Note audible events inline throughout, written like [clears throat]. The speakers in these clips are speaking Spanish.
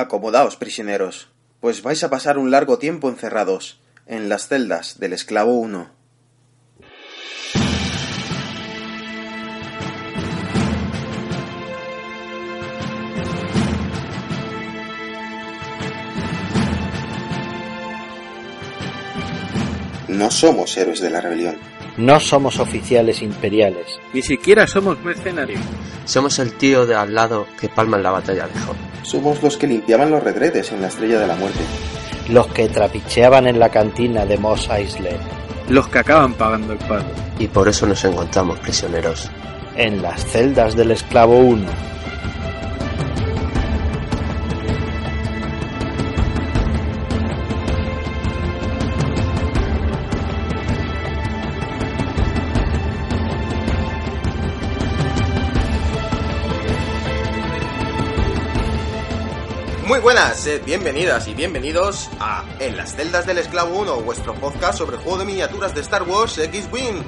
Acomodaos, prisioneros, pues vais a pasar un largo tiempo encerrados en las celdas del esclavo 1. No somos héroes de la rebelión. No somos oficiales imperiales. Ni siquiera somos mercenarios. Somos el tío de al lado que palma en la batalla de Hoth. Somos los que limpiaban los retretes en la Estrella de la Muerte. Los que trapicheaban en la cantina de Moss Eisley. Los que acaban pagando el pago. Y por eso nos encontramos prisioneros. En las celdas del esclavo 1. Bienvenidas y bienvenidos a En las celdas del esclavo 1, vuestro podcast sobre juego de miniaturas de Star Wars X-Wing.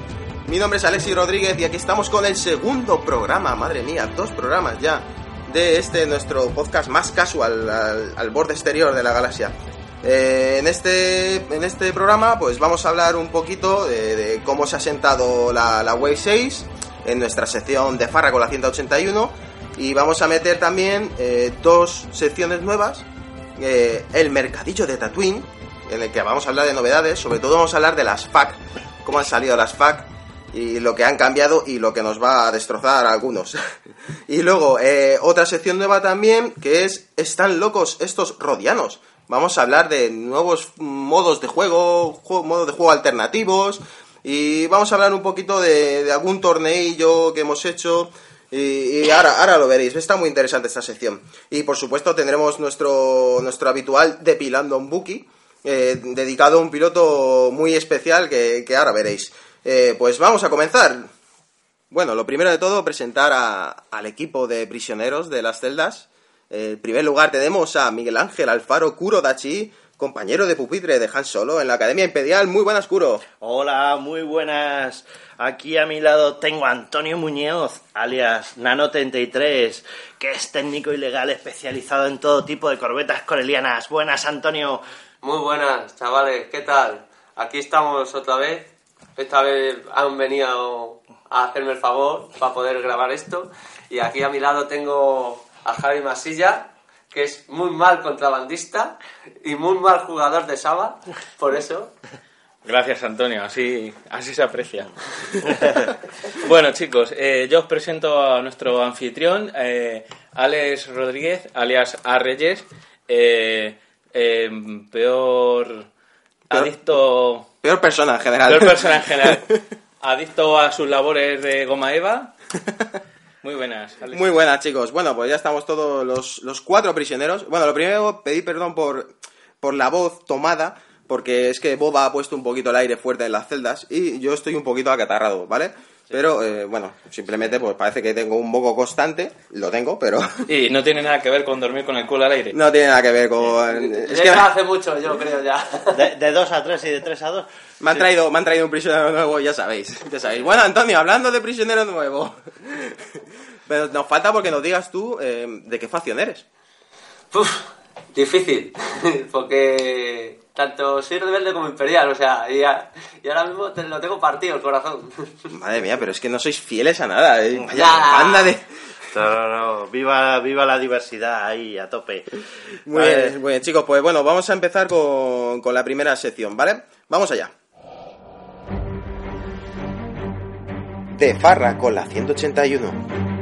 Mi nombre es Alexis Rodríguez y aquí estamos con el segundo programa, madre mía, dos programas ya de este nuestro podcast más casual al, borde exterior de la galaxia. Eh, en, este, en este programa pues vamos a hablar un poquito de, cómo se ha sentado la, la Wave 6 en nuestra sección de Farra con la 181 y vamos a meter también eh, dos secciones nuevas. Eh, el mercadillo de Tatooine, en el que vamos a hablar de novedades. Sobre todo vamos a hablar de las FAC, cómo han salido las FAC y lo que han cambiado y lo que nos va a destrozar a algunos. [laughs] y luego, eh, otra sección nueva también, que es Están locos estos rodianos. Vamos a hablar de nuevos modos de juego, modos de juego alternativos. Y vamos a hablar un poquito de, de algún torneillo que hemos hecho. Y, ahora, ahora lo veréis, está muy interesante esta sección. Y por supuesto tendremos nuestro, nuestro habitual Depilando un Buki, eh, dedicado a un piloto muy especial que, ahora veréis. Eh, pues vamos a comenzar. Bueno, lo primero de todo, presentar a- al equipo de prisioneros de las celdas. En primer lugar tenemos a Miguel Ángel Alfaro Kuro Dachi, compañero de pupitre de Han Solo en la Academia Imperial. Muy buenas, Kuro. Hola, muy buenas. Aquí a mi lado tengo a Antonio Muñoz, alias Nano33, que es técnico ilegal especializado en todo tipo de corbetas corelianas. Buenas, Antonio. Muy buenas, chavales, ¿qué tal? Aquí estamos otra vez. Esta vez han venido a hacerme el favor para poder grabar esto. Y aquí a mi lado tengo a Javi Masilla, que es muy mal contrabandista y muy mal jugador de Saba. Por eso, Gracias, Antonio. Así, así se aprecia. [laughs] bueno, chicos, eh, yo os presento a nuestro anfitrión, eh, Alex Rodríguez, alias A Reyes, eh, eh, peor adicto, Peor persona en general. peor persona en general, adicto a sus labores de goma eva. [laughs] Muy buenas. Muy buenas, chicos. Bueno, pues ya estamos todos los, los cuatro prisioneros. Bueno, lo primero, pedir perdón por, por la voz tomada, porque es que Boba ha puesto un poquito el aire fuerte en las celdas y yo estoy un poquito acatarrado, ¿vale? Pero, eh, bueno, simplemente pues parece que tengo un moco constante, lo tengo, pero [laughs] Y no tiene nada que ver con dormir con el culo al aire. no tiene nada que ver con... Es que hace mucho, yo creo ya. [laughs] De, de 2 a 3 y de 3 a 2. me han, traído, me han traído un prisionero nuevo, ya sabéis, ya sabéis. Bueno, Antonio, hablando de prisionero nuevo, [laughs] pero nos falta porque nos digas tú eh, de qué facción eres. Uf, difícil, porque tanto soy rebelde como imperial, o sea, y, a- y ahora mismo te lo tengo partido el corazón. [laughs] Madre mía, pero es que no sois fieles a nada, ¿eh? Vaya Ya. banda de... No, no, no. Viva, viva la diversidad ahí, a tope. Muy Vale. bien, muy bien, chicos, pues bueno, vamos a empezar con, con la primera sección, ¿vale? Vamos allá. De farra con la 181.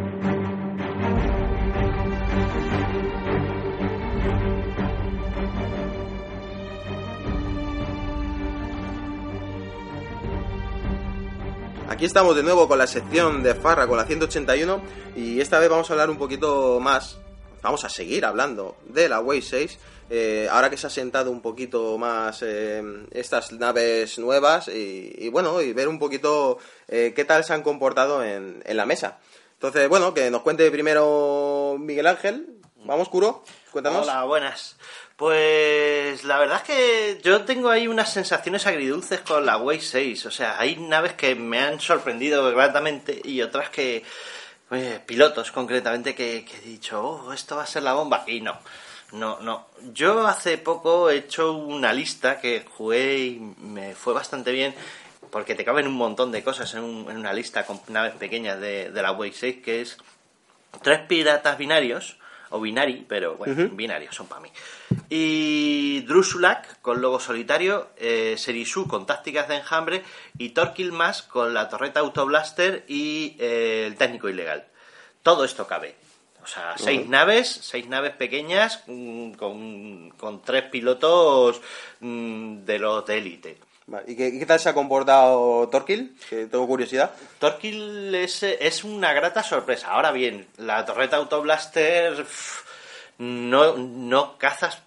Aquí estamos de nuevo con la sección de Farra con la 181 y esta vez vamos a hablar un poquito más vamos a seguir hablando de la Wave 6. eh, ahora que se ha sentado un poquito más eh, estas naves nuevas y, bueno, y ver un poquito eh, qué tal se han comportado en la mesa. Entonces, bueno, que nos cuente primero Miguel Ángel. Vamos, Curo, cuéntanos. Hola, buenas. Pues la verdad es que yo tengo ahí unas sensaciones agridulces con la Way 6. O sea, hay naves que me han sorprendido gratamente y otras que, oye, pilotos concretamente, que, que he dicho, oh, esto va a ser la bomba. Y no, no, no. Yo hace poco he hecho una lista que jugué y me fue bastante bien. Porque te caben un montón de cosas en, un- en una lista con naves pequeñas de, de la Way 6, que es tres piratas binarios, o binari, pero bueno, binarios son para mí. Y Drusulak con logo solitario, eh, Serisu con tácticas de enjambre y Torquil más con la torreta Autoblaster y eh, el técnico ilegal. Todo esto cabe. O sea, seis naves, seis naves pequeñas mm, con, con tres pilotos mm, de los de élite. Vale, ¿Y qué, qué tal se ha comportado Torquil? Que tengo curiosidad. Torquil es, es una grata sorpresa. Ahora bien, la torreta Autoblaster pff, no, no cazas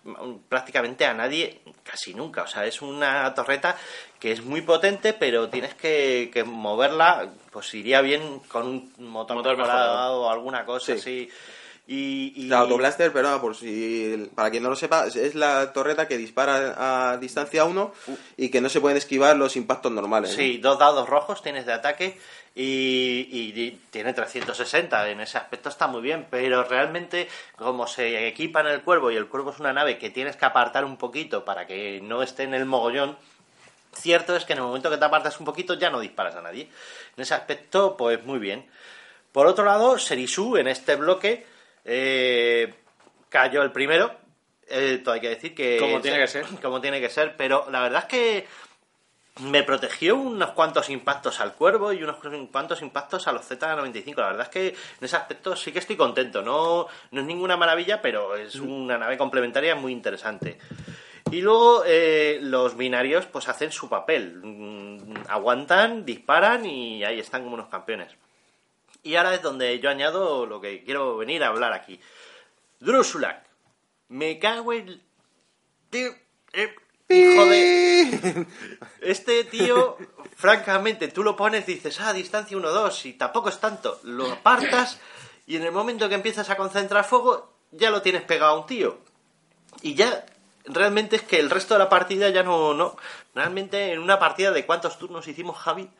prácticamente a nadie casi nunca. O sea, es una torreta que es muy potente, pero tienes que, que moverla, pues iría bien con un motor, Motor mejorado o alguna cosa Sí. así. Y, y- La Autoblaster, pero por si para quien no lo sepa, es- la torreta que dispara a distancia 1 y que no se pueden esquivar los impactos normales. ¿no? Sí, dos dados rojos tienes de ataque y, y tiene 360. En ese aspecto está muy bien, pero realmente como se equipa en el cuervo y el cuervo es una nave que tienes que apartar un poquito para que no esté en el mogollón, cierto es que en el momento que te apartas un poquito ya no disparas a nadie. En ese aspecto, pues muy bien. Por otro lado, Serisu en este bloque eh, cayó el primero. Eh, todo hay que decir que... Como tiene que ser. [laughs] Como tiene que ser, pero la verdad es que me protegió unos cuantos impactos al cuervo y unos cuantos impactos a los Z95. La verdad es que en ese aspecto sí que estoy contento. No, no es ninguna maravilla, pero es una nave complementaria muy interesante. Y luego eh, los binarios pues hacen su papel. Mm, Aguantan, disparan y ahí están como unos campeones. Y ahora es donde yo añado lo que quiero venir a hablar aquí. Drusulak. Me cago en... Tío, eh, hijo de... [laughs] Este tío, francamente, tú lo pones dices, ah, distancia 1-2, y tampoco es tanto. Lo apartas y en el momento que empiezas a concentrar fuego, ya lo tienes pegado a un tío. Y ya, realmente es que el resto de la partida ya no... no realmente en una partida de cuántos turnos hicimos, Javi,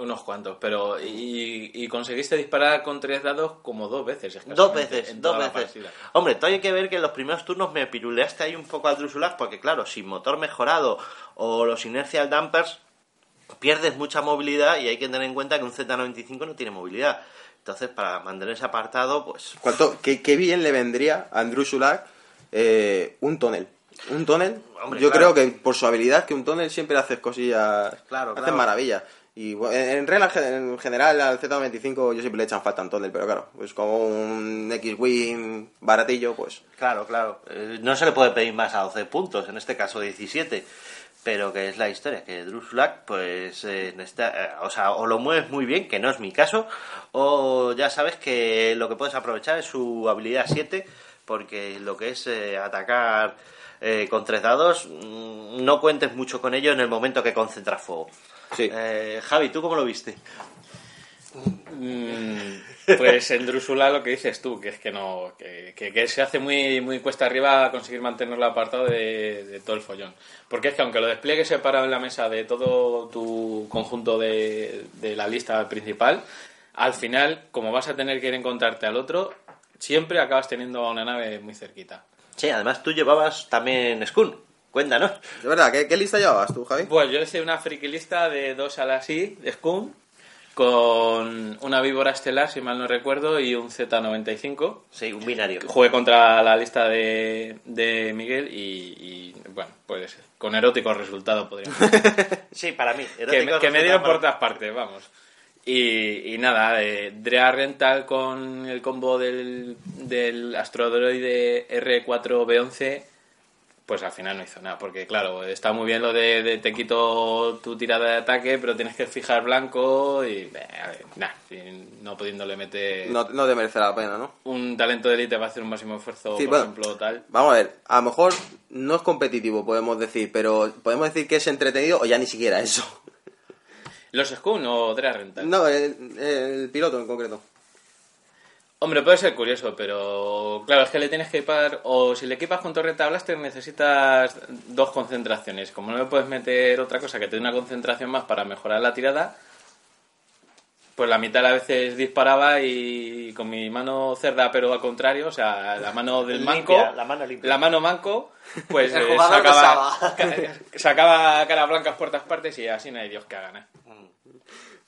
Unos cuantos, pero. Y, y conseguiste disparar con tres dados como dos veces. Dos veces, en dos veces. Hombre, todavía hay que ver que en los primeros turnos me piruleaste ahí un poco al Drusulak, porque claro, sin motor mejorado o los inercial dampers, pierdes mucha movilidad y hay que tener en cuenta que un Z95 no tiene movilidad. Entonces, para mantenerse apartado, pues ¿Cuánto, qué, qué bien le vendría a Andrew Sulak eh, un tonel? Un tonel, Hombre, yo claro. creo que por su habilidad, que un tonel siempre hace cosillas, Claro, hace claro. maravillas. Y en, regla en general al Z95 yo siempre le echan falta un tonel, pero claro, pues como un X-Wing baratillo, pues Claro, claro. Eh, no se le puede pedir más a 12 puntos, en este caso 17. Pero que es la historia, que Drusulak, pues, eh, eh, o sea, o lo mueves muy bien, que no es mi caso, o ya sabes que lo que puedes aprovechar es su habilidad 7, porque lo que es eh, atacar eh, con tres dados, mm, no cuentes mucho con ello en el momento que concentras fuego. Sí. Eh, Javi, ¿tú cómo lo viste? Mm, Pues en Drusula lo que dices tú, que es que no, que, que- que se hace muy, muy cuesta arriba conseguir mantenerlo apartado de, de todo el follón. Porque es que aunque lo despliegues separado en la mesa de todo tu conjunto de, de la lista principal, al final, como vas a tener que ir a encontrarte al otro, siempre acabas teniendo a una nave muy cerquita. Sí, además tú llevabas también Skun. Cuéntanos. De verdad, ¿qué, qué lista llevabas tú, Javi? Pues yo hice una friki lista de dos alas I de Scum con una víbora estelar, si mal no recuerdo, y un Z95. Sí, un binario. Jugué contra la lista de, de Miguel y, y, bueno, pues con erótico resultado podríamos [laughs] decir. Sí, para mí. que, me- que me dieron por todas partes, vamos. Y, y nada, eh, Drea Rental con el combo del, del Astrodroide R4B11 pues al final no hizo nada. Porque claro, está muy bien lo de, de te quito tu tirada de ataque, pero tienes que fijar blanco y... eh, a y no pudiéndole meter No, no te merece la pena, ¿no? un talento de élite para hacer un máximo esfuerzo, Sí, por bueno. ejemplo, tal. Vamos a ver, a lo mejor no es competitivo, podemos decir, pero podemos decir que es entretenido o ya ni siquiera eso. ¿Los Skun o Drea Rental? No, el, el piloto en concreto. Hombre, puede ser curioso, pero claro, es que le tienes que equipar, o si le equipas con torreta blaster necesitas dos concentraciones. Como no le puedes meter otra cosa que te dé una concentración más para mejorar la tirada, pues la mitad a veces disparaba y con mi mano cerda, pero al contrario, o sea, la mano del manco, Limpia, la mano limpia. la mano manco, pues [laughs] eh, sacaba, sacaba caras blancas por todas partes y así no hay Dios que haga nada.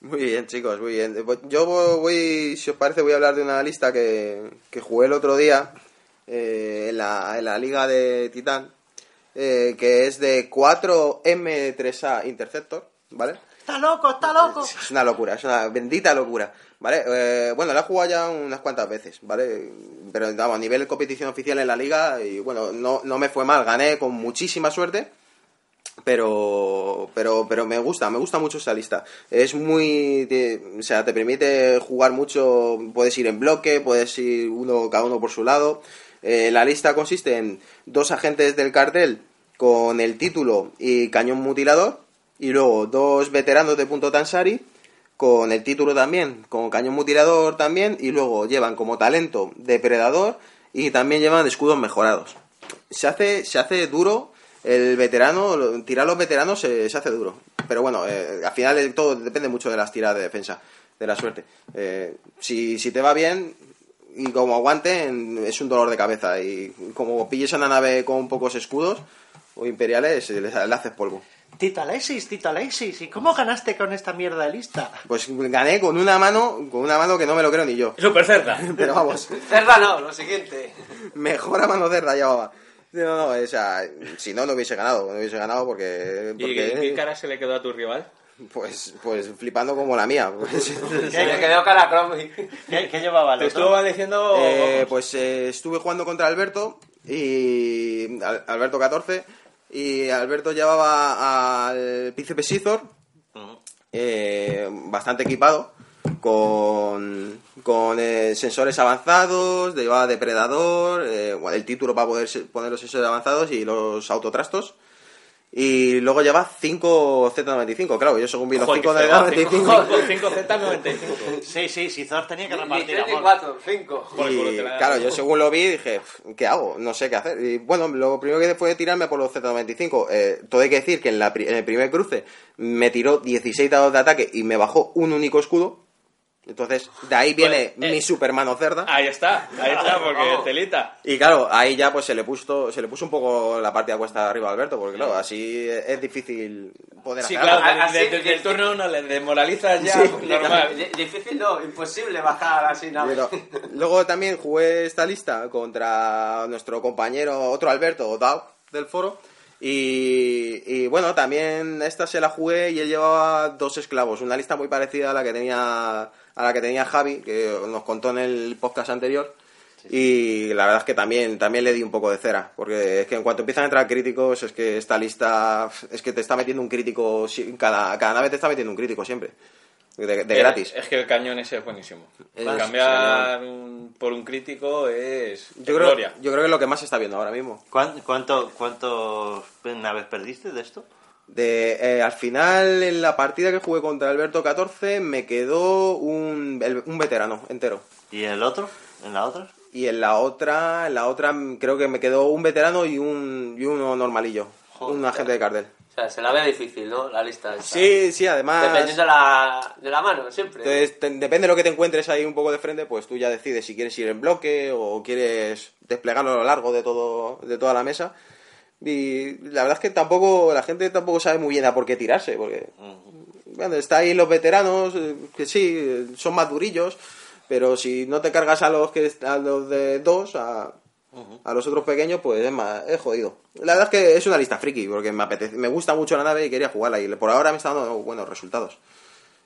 Muy bien, chicos, muy bien. Pues Yo voy, si os parece, voy a hablar de una lista que, que jugué el otro día eh, en, la, en la liga de Titán, eh, que es de 4M3A Interceptor, ¿vale? ¡Está loco, está loco! [laughs] Es una locura, es una bendita locura, ¿vale? Eh, bueno, la he jugado ya unas cuantas veces, ¿vale? Pero vamos, a nivel de competición oficial en la liga, y bueno, no, no me fue mal, gané con muchísima suerte, pero, pero, pero me gusta, me gusta mucho esta lista. Es muy, o sea, te permite jugar mucho, puedes ir en bloque, puedes ir uno, cada uno por su lado. Eh, la lista consiste en dos agentes del cartel con el título y cañón mutilador, y luego dos veteranos de punto Tansari con el título también, con cañón mutilador también, y luego llevan como talento depredador y también llevan escudos mejorados. Se hace, se hace duro el veterano, tirar los veteranos se, se hace duro. Pero bueno, eh, al final de todo depende mucho de las tiradas de defensa, de la suerte. Eh, si, si te va bien y como aguanten, es un dolor de cabeza. Y como pilles a una nave con pocos escudos o imperiales, le, le haces polvo. Tita Alexis, Tita Alexis, ¿y cómo ganaste con esta mierda de lista? Pues gané con una mano, con una mano que no me lo creo ni yo. Super cerda. [laughs] Pero vamos, Cerda no, lo siguiente. mejor a mano cerda llevaba. No, no, o sea, si no, no hubiese ganado, no hubiese ganado porque... ¿Y qué cara se le quedó a tu rival? pues, pues flipando como la mía. Pues, [laughs] Se le quedó cara a. ¿Qué, qué llevaba Te estuvo maldiciendo... Eh, pues eh, estuve jugando contra Alberto y Al- Alberto 14 y Alberto llevaba al Príncipe Sithor eh, bastante equipado con, con eh, sensores avanzados, llevaba depredador, eh, el título para poder poner los sensores avanzados y los autotrastos. Y luego lleva 5 Z95, claro, yo según vi los Joder, 5 qué feo, Z95. 5 Z95. Sí, sí, Sizor tenía que repartir 3 ni amor. 4, 5. Por el culo Y te la- claro, yo según lo vi dije, ¿qué hago? No sé qué hacer. Y bueno, lo primero que hice fue tirarme por los Z95. Eh, todo hay que decir que en, la en el primer cruce me tiró 16 dados de ataque y me bajó un único escudo. Entonces, de ahí viene Pues, eh, mi supermano cerda. Ahí está, ahí está, [laughs] porque telita. Y claro, ahí ya pues se le puso, se le puso un poco la parte de cuesta arriba a Alberto, porque claro, así es difícil poder Sí, hacer claro, algo. Así- desde, desde el turno uno le desmoralizas ya, Sí, normal. Di- Difícil no, imposible bajar así nada. Pero luego también jugué esta lista contra nuestro compañero, otro Alberto, Dao, del foro. Y, y bueno, también esta se la jugué y él llevaba dos esclavos. Una lista muy parecida a la que tenía a la que tenía Javi, que nos contó en el podcast anterior. Y la verdad es que también, también le di un poco de cera, porque es que en cuanto empiezan a entrar críticos, es que esta lista es que te está metiendo un crítico, si- cada, cada nave te está metiendo un crítico siempre, de, de Eh, gratis. Es que el cañón ese es buenísimo. Es- Cambiar un- por un crítico es Yo creo, gloria. yo creo que es lo que más se está viendo ahora mismo. ¿Cuán- ¿Cuánto, ¿Cuántos naves perdiste de esto? De, eh, al final, en la partida que jugué contra Alberto 14, me quedó un, el- un veterano entero. ¿Y el otro? ¿En la otra? Y en la otra, en la otra creo que me quedó un veterano y un y uno normalillo. Joder. un agente de cartel. O sea, se la ve difícil, ¿no? La lista. esta. Sí, sí, además... Dependiendo de la, de la mano, siempre. Entonces, te- depende de lo que te encuentres ahí un poco de frente, pues tú ya decides si quieres ir en bloque o quieres desplegarlo a lo largo de todo de toda la mesa. Y la verdad es que tampoco la gente tampoco sabe muy bien a por qué tirarse, porque bueno, está ahí los veteranos eh, que sí eh, son más durillos, pero si no te cargas a los que a los de dos a, a los otros pequeños, pues es más es jodido. La verdad es que es una lista friki porque me apetece, me gusta mucho la nave y quería jugarla y por ahora me está dando buenos resultados.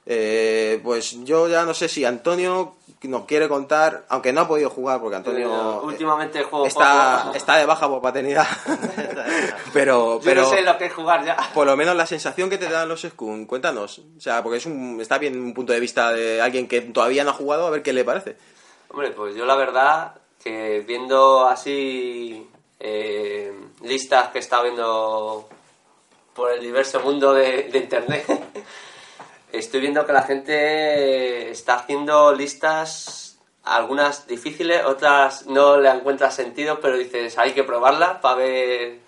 Eh, pues yo ya no sé si Antonio nos quiere contar, aunque no ha podido jugar porque Antonio Yo últimamente juego está, poco. está de baja por paternidad. [laughs] [laughs] pero Yo pero no sé lo que es jugar ya. por lo menos la sensación que te dan los Skun, cuéntanos. O sea, porque es un, está bien un punto de vista de alguien que todavía no ha jugado, a ver qué le parece. Hombre, pues yo la verdad que viendo así eh, listas que está viendo por el diverso mundo de, de internet, [laughs] estoy viendo que la gente está haciendo listas, algunas difíciles, otras no le encuentras sentido, pero dices, hay que probarlas para ver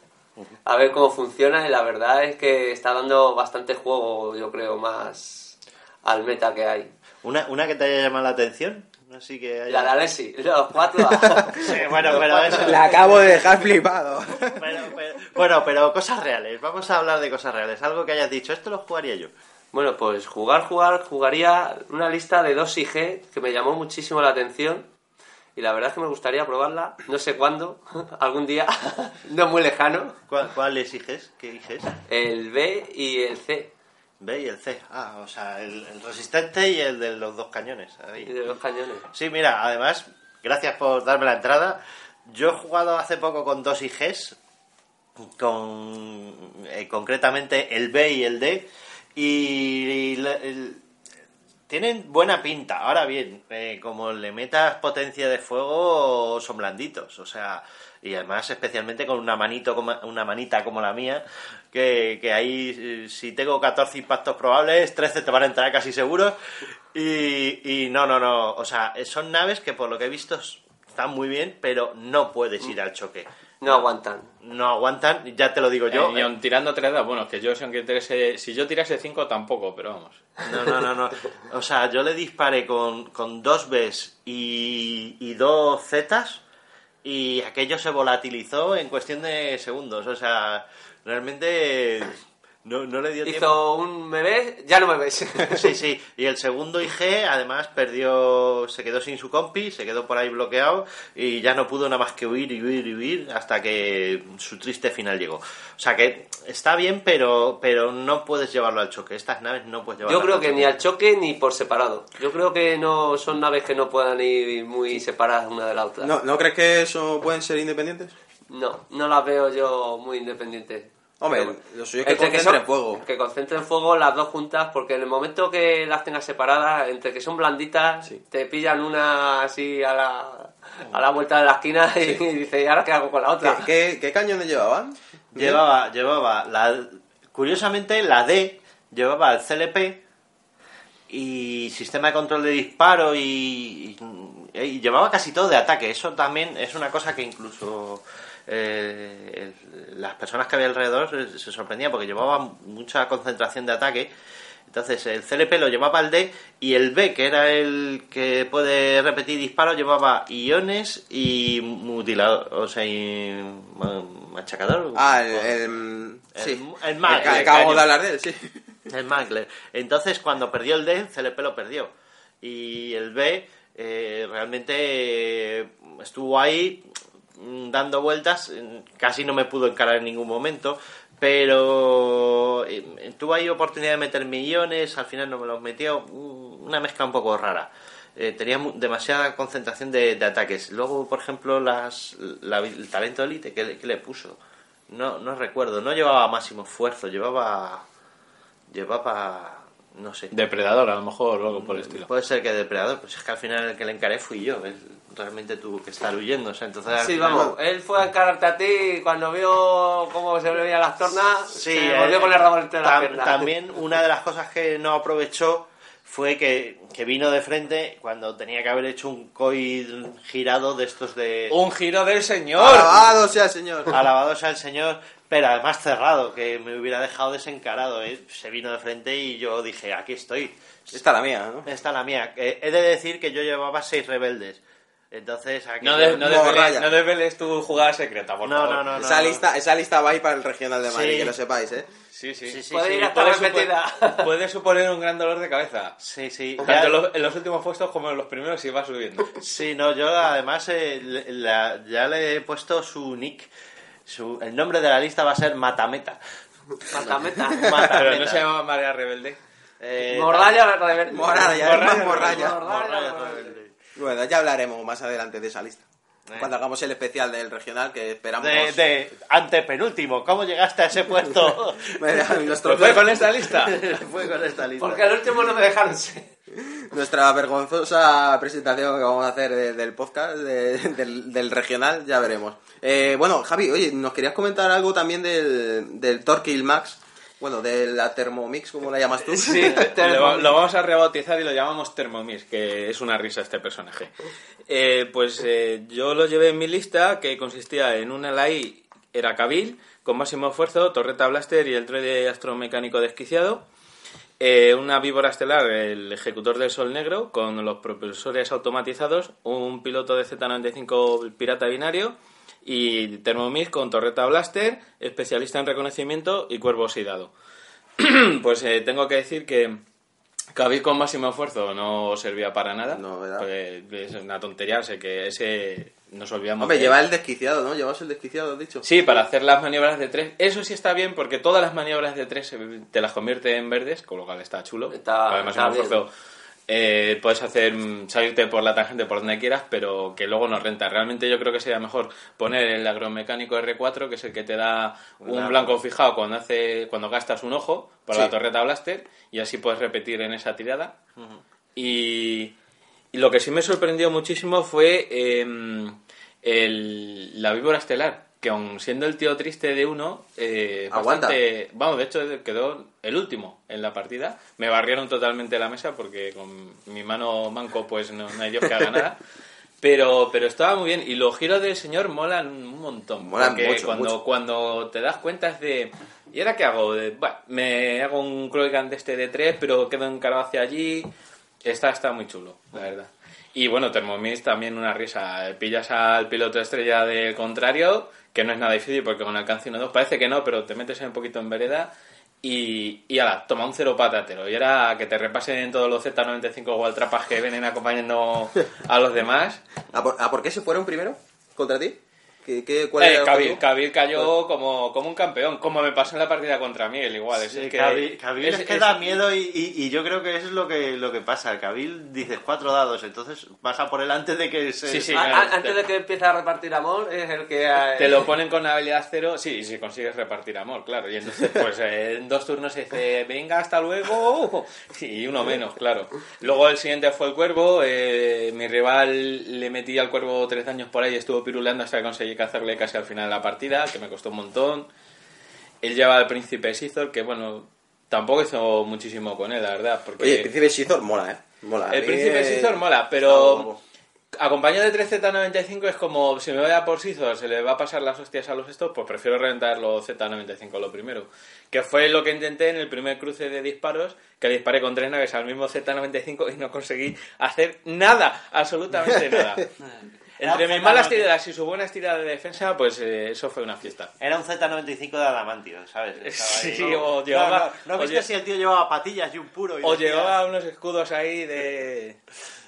a ver cómo funciona y la verdad es que está dando bastante juego, yo creo, más al meta que hay. ¿Una, una que te haya llamado la atención? Así que haya- La de Alessi, los cuatro. [laughs] Sí, bueno, pero eso... La acabo de dejar flipado. Pero- pero- bueno, pero cosas reales. Vamos a hablar de cosas reales. Algo que hayas dicho. Esto lo jugaría yo. Bueno, pues jugar, jugar, jugaría una lista de 2 IG que me llamó muchísimo la atención y la verdad es que me gustaría probarla, no sé cuándo, [laughs] algún día, [laughs] no muy lejano, ¿Cuál, cuál exiges? ¿Qué eliges? el B y el C B y el C. Ah, o sea, el, el resistente y el de los dos cañones. Ahí. de los cañones. Sí, mira, además, gracias por darme la entrada. Yo he jugado hace poco con dos IGs, con eh, concretamente el B y el D, y, el- tienen buena pinta. Ahora bien, eh, como le metas potencia de fuego, son blanditos, o sea, y además especialmente con una manito como, una manita como la mía, que, que ahí eh, si tengo 14 impactos probables, 13 te van a entrar casi seguros. Y, y no, no, no, o sea, son naves que por lo que he visto están muy bien, pero no puedes ir al choque. No aguantan. No aguantan, ya te lo digo yo. Eh, y aun tirando tres dados, bueno, que yo si aunque tirase- si yo tirase cinco tampoco, pero vamos. No, no, no, no. O sea, yo le disparé con, con dos Bs y, y dos Zetas y aquello se volatilizó en cuestión de segundos. O sea, realmente no, no le dio tiempo. Hizo un me ves, ya no me ves. [laughs] Sí, sí. Y el segundo IG, además, perdió, se quedó sin su compi, se quedó por ahí bloqueado y ya no pudo nada más que huir y huir y huir hasta que su triste final llegó. O sea que está bien, pero, pero no puedes llevarlo al choque. Estas naves no puedes llevarlo Yo creo que ni al choque ni por separado. Yo creo que no son naves que no puedan ir muy separadas una de la otra. ¿No, ¿No crees que eso pueden ser independientes? No, no las veo yo muy independientes. Hombre, lo suyo es que entre concentren son- fuego. Que concentren fuego las dos juntas, porque en el momento que las tengas separadas, entre que son blanditas, Sí. te pillan una así a la, a la vuelta de la esquina y, [laughs] dices, ¿y ahora qué hago con la otra? ¿Qué, qué, qué cañones llevaban? Llevaba, llevaba la, curiosamente la D llevaba el CLP y sistema de control de disparo y, y- y llevaba casi todo de ataque. Eso también es una cosa que incluso eh, el- las personas que había alrededor se, se sorprendían porque llevaba mucha concentración de ataque. Entonces el CLP lo llevaba el D y el B, que era el que puede repetir disparos, llevaba iones y mutilador, o sea, y ma- machacador. Ah, el... el, sí. el mag, Que el acabamos de hablar de él, sí. [laughs] El Mangler. Entonces, cuando perdió el D, el CLP lo perdió. Y el B eh, realmente eh, estuvo ahí dando vueltas, mm, casi no me pudo encarar en ningún momento, pero eh, tuvo ahí oportunidad de meter millones, al final no me los metió, mm, una mezcla un poco rara. Eh, tenía demasiada concentración de, ataques. Luego, por ejemplo, las, la- el talento élite que, le- que le puso. No, no recuerdo, no llevaba máximo esfuerzo, llevaba llevaba no sé Depredador, a lo mejor, o algo por el estilo. puede ser que depredador pues es que al final el que le encaré fui yo él realmente tuvo que estar huyendo o sea, entonces Sí, final- vamos, él fue a encararte a ti y cuando vio cómo se le veían las tornas, Sí, se eh, volvió con el rabo entre las tam- piernas. también una de las cosas que no aprovechó fue que, que vino de frente cuando tenía que haber hecho un coil girado de estos de ¡Un giro del señor! Alabado sea el señor. alabado sea el señor pero además cerrado que me hubiera dejado desencarado ¿eh? se vino de frente y yo dije aquí estoy Esta es la mía, ¿no? esta es la mía Eh, he de decir que yo llevaba seis rebeldes entonces aquí No, de- no, No, desveles, no desveles tu jugada secreta, por no, favor. no, no, no, esa, no. lista, esa lista va a ir para el regional de Madrid, Sí. que lo sepáis, ¿eh? Sí, sí. Sí, sí, Puede sí. ir hasta Puede, supo- repetida. [laughs] puede suponer un gran dolor de cabeza. Sí, sí. Tanto Ya- en los, en los últimos puestos como en los primeros y va subiendo. Sí, no, yo además eh, le- la- ya le he puesto su nick. Su, el nombre de la lista va a ser Matameta. Matameta. Matameta. [laughs] Pero no se llama Marea Rebelde. Eh, Morralla rebelde. Morralla, morralla. Morralla Morralla rebelde. Bueno, ya hablaremos más adelante de esa lista. Eh. Cuando hagamos el especial del regional que esperamos. De, de antepenúltimo, ¿cómo llegaste a ese puesto? [laughs] Nuestro- ¿Pues fue con esta lista? [laughs] Fue con esta lista. Porque al último no me dejaron ser. Nuestra vergonzosa presentación que vamos a hacer de- del podcast, de- [laughs] del, del regional, ya veremos. Eh, bueno, Javi, oye, ¿nos querías comentar algo también del, del Torquil Max? Bueno, de la Thermomix, ¿cómo la llamas tú? [laughs] Sí, [laughs] lo, lo vamos a rebautizar y lo llamamos Thermomix, que es una risa este personaje. Eh, pues eh, yo lo llevé en mi lista, que consistía en una LAI, era Cabil, con máximo esfuerzo, torreta blaster y el droide astromecánico desquiciado. Eh, una víbora estelar, el ejecutor del sol negro, con los propulsores automatizados, un piloto de Z95 pirata binario y Thermomix con torreta blaster, especialista en reconocimiento y cuervo oxidado. [clears throat] pues eh, tengo que decir que Cabil con máximo esfuerzo no servía para nada. No, ¿verdad? Pues es una tontería, sé que ese nos olvidamos Hombre, de lleva el desquiciado, ¿no? Llevas el desquiciado, has dicho. Sí, para hacer las maniobras de tres. Eso sí está bien porque todas las maniobras de tres eh, te las convierte en verdes, con lo cual está chulo. Está- Además, está el esfuerzo, eh, puedes hacer mm, salirte por la tangente por donde quieras, pero que luego no renta. Realmente yo creo que sería mejor poner el agromecánico R4, que es el que te da un blanco fijado cuando hace cuando gastas un ojo por Sí. la torreta blaster y así puedes repetir en esa tirada. Y, y lo que sí me sorprendió muchísimo fue em, el- la víbora estelar, que aun siendo el tío triste de uno, eh, Aguanta. bastante- vamos, de hecho quedó el último en la partida. Me barrieron totalmente la mesa porque con mi mano manco pues no, no hay Dios que haga [laughs] nada. Pero, pero estaba muy bien y los giros del señor molan un montón. Molan porque mucho, cuando, mucho. cuando te das cuenta es de... ¿Y ahora qué hago? De, "Buah, me hago un Kroigan de este de 3, pero quedo encarado hacia allí. Está, está muy chulo, la verdad. Y bueno, Thermomix también una risa. Pillas al piloto estrella del contrario, que no es nada difícil porque con alcance 1-2 parece que no, pero te metes un poquito en vereda y, y ala, toma un cero patatero. Y ahora que te repasen todos los Z95 o trapas que vienen acompañando a los demás. [laughs] ¿A por, a por qué se fueron primero contra ti? ¿Qué, qué, cuál Eh, era Kabil? Kabil cayó como, como un campeón, como me pasó en la partida contra Miguel, igual. Es Sí, el que, Cabil, Cabil es, es- que es- da miedo y, y- y yo creo que eso es lo que, lo que pasa. El Cabil dices cuatro dados, entonces vas a por él antes de que se... Sí, sí. A- no, a- te- antes de que empiece a repartir amor, es el que. eh, Te lo ponen con habilidad cero, sí, y si consigues repartir amor, claro. Y entonces, pues eh, [laughs] en dos turnos se dice, venga, hasta luego. [laughs] Y uno menos, claro. Luego el siguiente fue el cuervo. eh, mi rival le metí al cuervo tres años por ahí, estuvo piruleando hasta que conseguí cazarle casi al final de la partida, que me costó un montón. Él lleva al príncipe Sithor, que bueno, tampoco hizo muchísimo con él, la verdad. Porque Oye, el príncipe Sithor mola, ¿eh? Mola. el príncipe Sithor mola, pero acompañado de 3Z95 es como si me voy a por Sithor, se le va a pasar las hostias a los estos, pues prefiero reventar los Z95 lo primero. Que fue lo que intenté en el primer cruce de disparos, que disparé con tres naves al mismo Z95 y no conseguí hacer nada, absolutamente [laughs] nada. Entre mis malas Z95. tiradas y su buena tirada de defensa, pues eh, eso fue una fiesta. Era un Z95 de adamantio, ¿sabes? [laughs] Ahí, Sí, ¿no? o llevaba- No, no, ¿no o viste lle- si el tío llevaba patillas y un puro? Y O decía- llevaba unos escudos ahí de...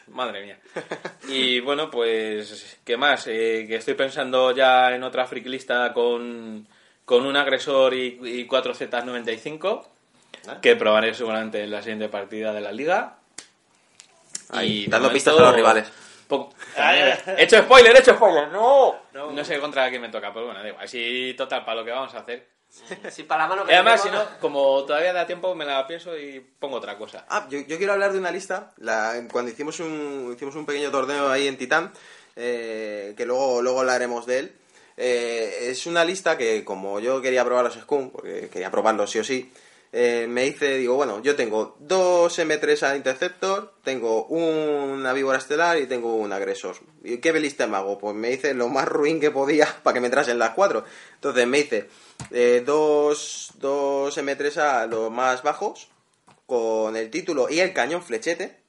Madre mía. [laughs] Y bueno, pues, ¿qué más? Eh, que estoy pensando ya en otra freak lista con, con un agresor y, y cuatro Z95, que probaré seguramente en la siguiente partida de la liga. Ahí, dando momento, pistas a los rivales. He hecho spoiler, he hecho spoiler, no. No sé contra quién me toca, pues bueno, da igual. Así, total, para lo que vamos a hacer. Si para la mano que Y además, si no, como todavía da tiempo, me la pienso y pongo otra cosa. Ah, yo, yo quiero hablar de una lista. La, cuando hicimos un, hicimos un pequeño torneo ahí en Titán, eh, que luego, luego hablaremos de él. eh, es una lista que, como yo quería probar los Scum, porque quería probarlos sí o sí, eh, me hice, digo, bueno, yo tengo dos M3 a Interceptor, tengo una víbora estelar y tengo un agresor. ¿Y qué lista me hago? Pues me hice lo más ruin que podía [laughs] para que me entrasen las cuatro. Entonces me hice eh, dos, dos M3 a los más bajos, con el título y el cañón flechete.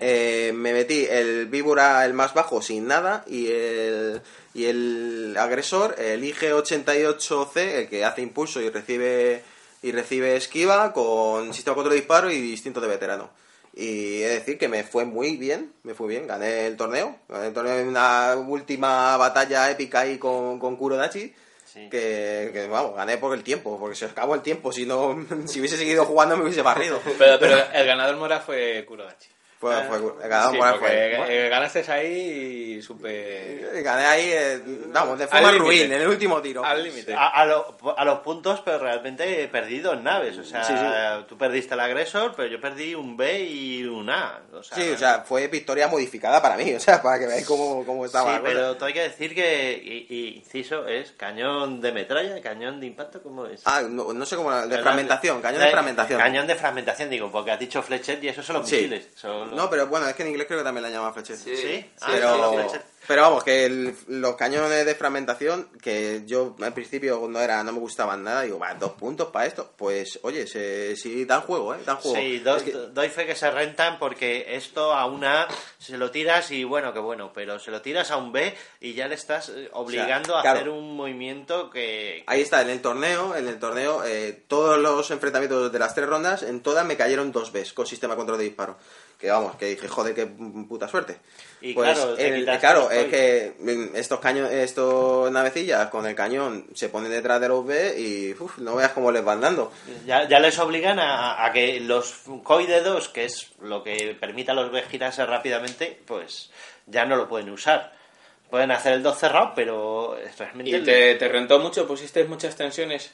Eh, me metí el víbora el más bajo sin nada y el, y el agresor, el IG-88C, el que hace impulso y recibe y recibe esquiva con sistema 4 de disparo y distinto de veterano. Y he de decir que me fue muy bien, me fue bien, gané el torneo, gané el torneo en una última batalla épica ahí con, con Kurodachi. Sí. Que, que, vamos, gané por el tiempo, porque se acabó el tiempo. Si no, [laughs] si hubiese seguido jugando me hubiese barrido. Pero, pero el ganador moral fue Kurodachi. Fue, fue, el ganador Sí, porque fue- ganaste ahí. Eh, Gané ahí, eh, vamos, de forma ruin, en el último tiro. Al límite. A, a lo- a los puntos, pero realmente he perdido en naves. O sea, Sí, sí. tú perdiste el agresor, pero yo perdí un B y un A. O sea, Sí, o sea, fue victoria modificada para mí, [laughs] o sea, para que veáis cómo, cómo estaba. Sí, pero todo hay que decir que, y, y inciso, es cañón de metralla, cañón de impacto, ¿cómo es? Ah, no, no sé cómo, de fragmentación, cañón de eh, fragmentación. Cañón de fragmentación, digo, porque has dicho Fletcher y eso son los Sí. misiles. son No, pero bueno, es que en inglés creo que también la llaman flecha. Sí. ¿Sí? Ah, pero, sí, Fletcher. Pero vamos, que el- los cañones de fragmentación, que yo al principio no era no me gustaban nada, digo, va, dos puntos para esto. Pues oye, se, sí dan juego, ¿eh? Dan juego. Sí, do- Es que- doy fe que se rentan porque esto a una se lo tiras y bueno, que bueno, pero se lo tiras a un B y ya le estás eh, obligando a claro. hacer un movimiento que... Ahí está, en el torneo, en el torneo, eh, todos los enfrentamientos de las tres rondas, en todas me cayeron dos Bs con sistema control de disparo. Que vamos, que dije, joder, qué puta suerte. Y pues, claro, el- claro, es que estos caños, estos navecillas con el cañón se ponen detrás de los B y uf, no veas cómo les van dando. Ya, ya les obligan a, a que los COI de 2, que es lo que permite a los B girarse rápidamente, pues ya no lo pueden usar. Pueden hacer el 2 cerrado, pero realmente... ¿Y te, te rentó mucho? ¿Pusiste muchas tensiones?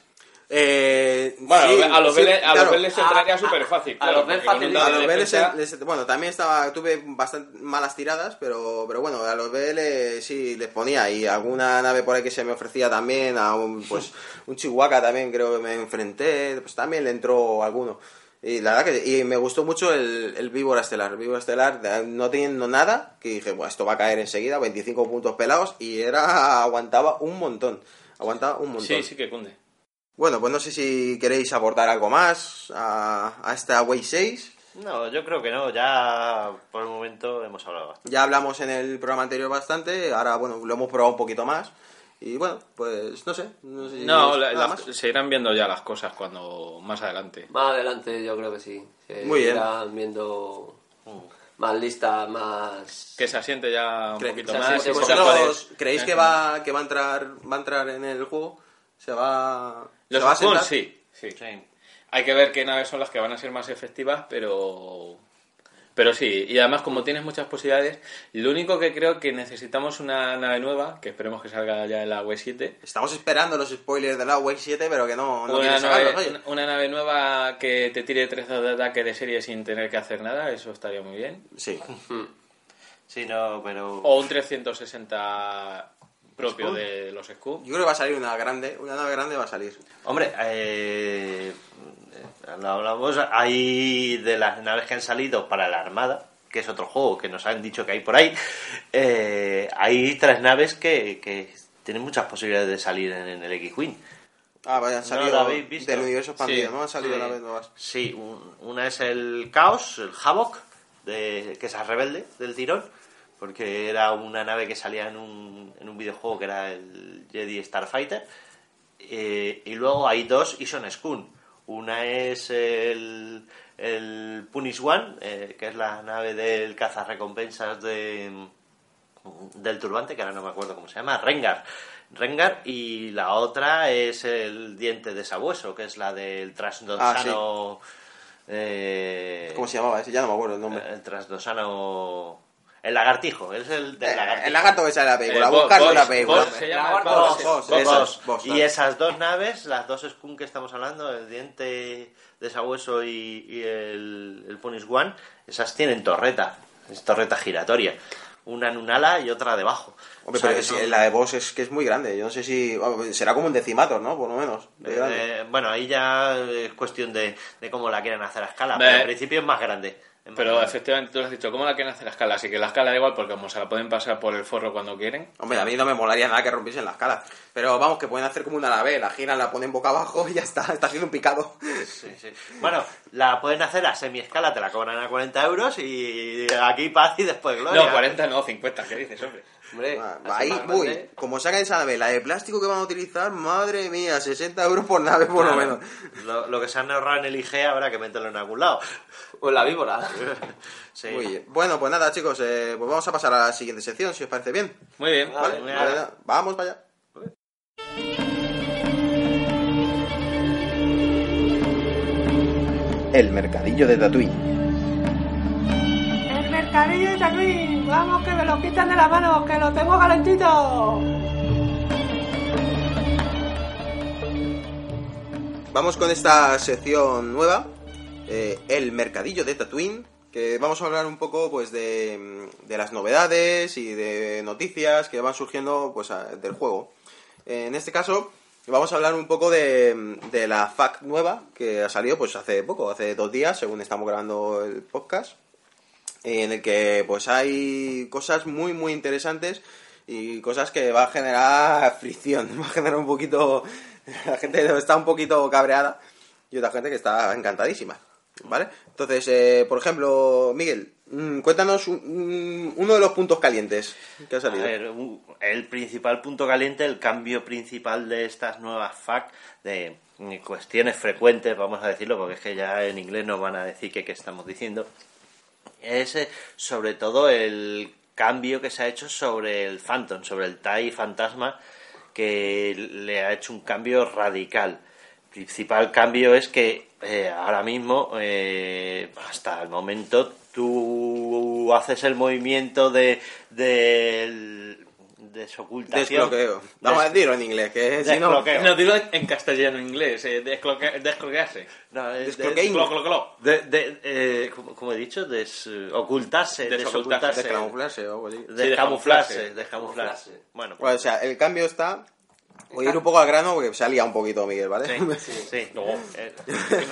Eh, Bueno, sí, a los sí, Vélez- claro. se A- entraría a- súper fácil. a los Vélez fácil, A los Vélez, les- bueno, también estaba, tuve bastante malas tiradas, pero, pero bueno, a los Vélez sí les ponía y alguna nave por ahí que se me ofrecía también, a un, pues, un Chihuahua también creo que me enfrenté, pues también le entró alguno. Y la verdad que y me gustó mucho el, el Víbora Estelar. El Víbora Estelar, no teniendo nada, que dije, bueno, esto va a caer enseguida, 25 puntos pelados, y era aguantaba un montón. Aguantaba un montón. Sí, sí que cunde. Bueno, pues no sé si queréis aportar algo más a, a esta Way 6. No, yo creo que no, ya por el momento hemos hablado bastante. Ya hablamos en el programa anterior bastante, ahora bueno, lo hemos probado un poquito más. Y bueno, pues no sé. No, sé si No, la- se irán viendo ya las cosas cuando más adelante. Más adelante yo creo que sí. Se Muy bien. irán viendo más listas, más... Que se asiente ya un Cre- poquito más. ¿Vosotros poco. creéis que va que va a entrar va a entrar en el juego? ¿Se va, Los se va a sí, sí. Sí. Hay que ver qué naves son las que van a ser más efectivas, pero... Pero sí, y además como tienes muchas posibilidades, lo único que creo que necesitamos una nave nueva, que esperemos que salga ya en la W7, Estamos esperando los spoilers de la Way 7, pero que no, no una, nave, sacarlos, oye. una nave nueva que te tire tres de ataque de serie sin tener que hacer nada, eso estaría muy bien. Sí. [laughs] Sí, no, pero... O un 360 propio de los Scoob. Yo creo que va a salir una grande, una nave grande va a salir. Hombre, eh, eh, lo hablamos, hay de las naves que han salido para la Armada, que es otro juego que nos han dicho que hay por ahí, eh, hay tres naves que, que tienen muchas posibilidades de salir en, en el X-Wing. Ah, vaya, han ¿No salido visto? del universo expandido, Sí. ¿no? Han salido Sí. naves nuevas. Sí, un- una es el Caos, el Havoc, de, que es el rebelde del tirón, porque era una nave que salía en un, en un videojuego que era el Jedi Starfighter. Eh, y luego hay dos Ison Skun. Una es el, el Punish One, eh, que es la nave del cazarrecompensas de, del turbante, que ahora no me acuerdo cómo se llama, Rengar. Rengar, y la otra es el diente de sabueso, que es la del trasdosano. eh, ¿Cómo se llamaba ese? Ya no me acuerdo el nombre. El trasdosano. El lagartijo, es el del Eh, lagartijo. el lagarto que sale la película, Eh, buscando la película. Se llama y vale. esas dos naves, las dos Skun que estamos hablando, el diente de sabueso y, y el, el Punish One, esas tienen torreta, es torreta giratoria. Una en un ala y otra debajo. Hombre, O sea pero que es- son- la de Boss es que es muy grande. Yo no sé si. será como un decimator, ¿no? Por lo menos. Eh, bueno, ahí ya es cuestión de, de cómo la quieren hacer a escala. Pero en principio es más grande. Pero efectivamente tú lo has dicho, ¿cómo la quieren hacer la escala? Así que la escala da igual porque como se la pueden pasar por el forro cuando quieren. Hombre, a mí no me molaría nada que rompiesen la escala. Pero vamos, que pueden hacer como una nave, la giran, la ponen boca abajo y ya está. [laughs] Está haciendo un picado. Sí, sí. Bueno, la pueden hacer a semi-escala, te la cobran a 40 euros y aquí paz y después gloria. No, 40 no, 50, ¿qué dices, hombre? Hombre, ah, ahí, uy, como sacan esa nave, la de plástico que van a utilizar, madre mía, 60 euros por nave por lo menos. Lo, que se han ahorrado en el IG habrá que meterlo en algún lado. [laughs] O en la víbora. [laughs] Muy bien. Bueno, pues nada, chicos, eh, pues vamos a pasar a la siguiente sección, si os parece bien. Muy bien, vale, vamos para allá. El mercadillo de Tatuí de Tatooine. Vamos, que me lo quitan de las manos, que lo tengo calentito. Vamos con esta sección nueva, eh, El Mercadillo de Tatooine, que vamos a hablar un poco pues de, de las novedades y de noticias que van surgiendo pues del juego. En este caso, vamos a hablar un poco de, de la FAQ nueva que ha salido pues hace poco, hace dos días, según estamos grabando el podcast, en el que pues hay cosas muy muy interesantes y cosas que va a generar [laughs] fricción, va a generar un poquito... La gente está un poquito cabreada y otra gente que está encantadísima, ¿vale? Entonces, eh, por ejemplo, Miguel, mm, cuéntanos un- un- uno de los puntos calientes que ha A salido. ver, u- el principal punto caliente, el cambio principal de estas nuevas FAQ, de mm, cuestiones frecuentes, vamos a decirlo, porque es que ya en inglés nos van a decir que qué estamos diciendo, es eh, sobre todo el cambio que se ha hecho sobre el Phantom, sobre el TIE Fantasma, que le ha hecho un cambio radical. Principal cambio es que eh, ahora mismo, eh, hasta el momento, tú haces el movimiento de, de desocultación. Desbloqueo. Vamos a Des- decirlo en inglés, que si no... Desbloqueo. No, dilo en castellano inglés, eh, descloquearse. No, es clo, clo. de, de- eh, como, como he dicho, des, eh, ocultarse, Desocultarse. desocultarse, Descamuflarse descamuflarse, descamuflarse. Bueno, Bueno, o sea, el cambio está... Voy a ir un poco al grano porque se ha liado un poquito Miguel, ¿vale? sí, sí. [laughs] No. Eh,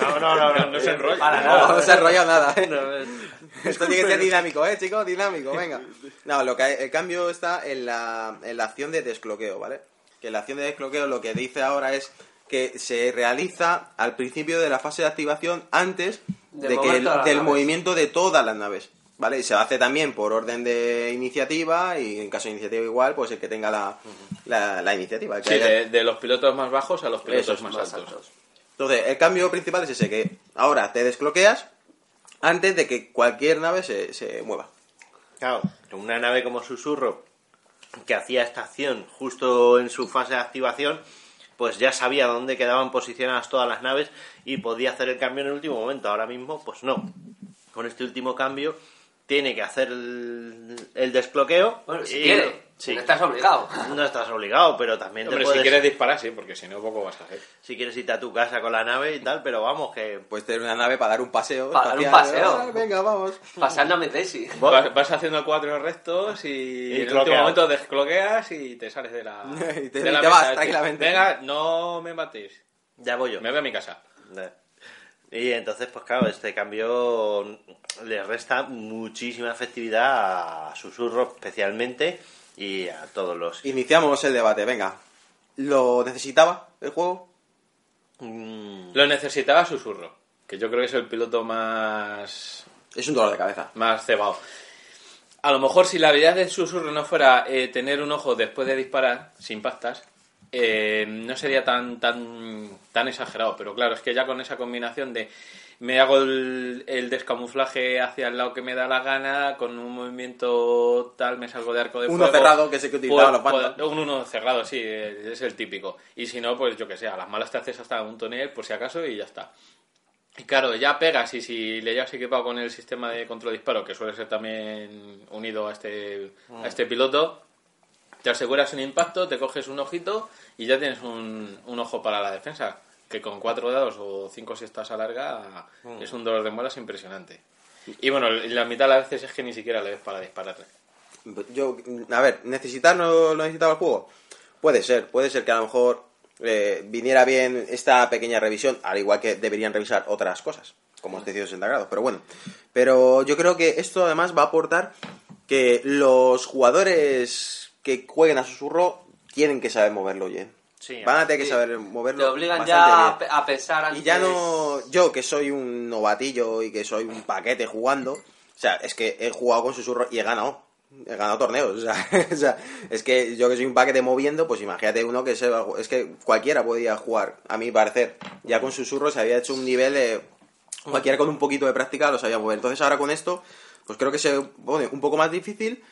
no, no, no, no, No se enrolla. Para No, nada. no se ha enrollado nada. ¿eh? No, Esto tiene que ser dinámico, ¿eh, chicos? Dinámico, venga. No, lo que hay- el cambio está en la, en la acción de desbloqueo, ¿vale? Que la acción de desbloqueo lo que dice ahora es que se realiza al principio de la fase de activación antes De que el- del naves. movimiento de todas las naves, ¿vale? Y se hace también por orden de iniciativa y en caso de iniciativa igual, pues el que tenga la, la, la iniciativa. que Sí, haya- de, de los pilotos más bajos a los pilotos Esos más, Más altos. altos. Entonces, el cambio principal es ese, que ahora te desbloqueas antes de que cualquier nave se, se mueva. Claro, una nave como Susurro, que hacía esta acción justo en su fase de activación, pues ya sabía dónde quedaban posicionadas todas las naves y podía hacer el cambio en el último momento. Ahora mismo, pues no. Con este último cambio, tiene que hacer el, el desbloqueo. Bueno, si y- quiere. Sí. No estás obligado. No estás obligado, pero también te Hombre, puedes... si quieres disparar, sí, porque si no, poco vas a hacer. si quieres irte a tu casa con la nave y tal, pero vamos, que... Puedes tener una nave para dar un paseo. Para dar un paseo. Ah, venga, vamos. Pasándome Daisy. Vas, vas haciendo cuatro rectos y, Y en el último momento descloqueas y te sales de la, [laughs] Y te- de y la te vas mesa. tranquilamente. Venga, no me matéis. Ya voy yo. Me voy a mi casa. Y entonces, pues claro, este cambio le resta muchísima efectividad a Susurro especialmente y a todos los... Iniciamos el debate, venga. ¿Lo necesitaba el juego? Mm, Lo necesitaba Susurro, que yo creo que es el piloto más, Es un dolor de cabeza. más cebado. A lo mejor si la habilidad de Susurro no fuera eh, tener un ojo después de disparar, sin pastas, eh, no sería tan, tan, tan exagerado. Pero claro, es que ya con esa combinación de me hago el, el descamuflaje hacia el lado que me da la gana, con un movimiento tal me salgo de arco de Uno fuego. cerrado, que el que utilizaban los puedo- un uno cerrado, sí, es el típico. Y si no, pues yo que sé, a las malas te haces hasta un tonel por si acaso y ya está. Y claro, ya pegas y si le llevas equipado con el sistema de control de disparo, que suele ser también unido a este, a este piloto, te aseguras un impacto, te coges un ojito y ya tienes un, un ojo para la defensa. Que con cuatro dados o cinco si estás a larga es un dolor de muelas impresionante. Y bueno, la mitad de las veces es que ni siquiera le ves para dispararle. Yo, a ver, ¿necesitar no lo necesitaba el juego? Puede ser, puede ser que a lo mejor eh, viniera bien esta pequeña revisión, al igual que deberían revisar otras cosas, como este 160 grados, pero bueno. Pero yo creo que esto además va a aportar que los jugadores que jueguen a susurro tienen que saber moverlo bien. Sí, Van a tener que saber moverlo. Te obligan ya bien. a, pe- a pensar antes. Y ya no, yo que soy un novatillo y que soy un paquete jugando, o sea, es que he jugado con susurro y he ganado. He ganado torneos, o sea, [laughs] o sea, es que yo que soy un paquete moviendo, pues imagínate uno que se va, es que cualquiera podía jugar, a mi parecer. Ya con susurro se había hecho un nivel de cualquiera con un poquito de práctica lo sabía mover. Entonces ahora con esto, pues creo que se pone un poco más difícil,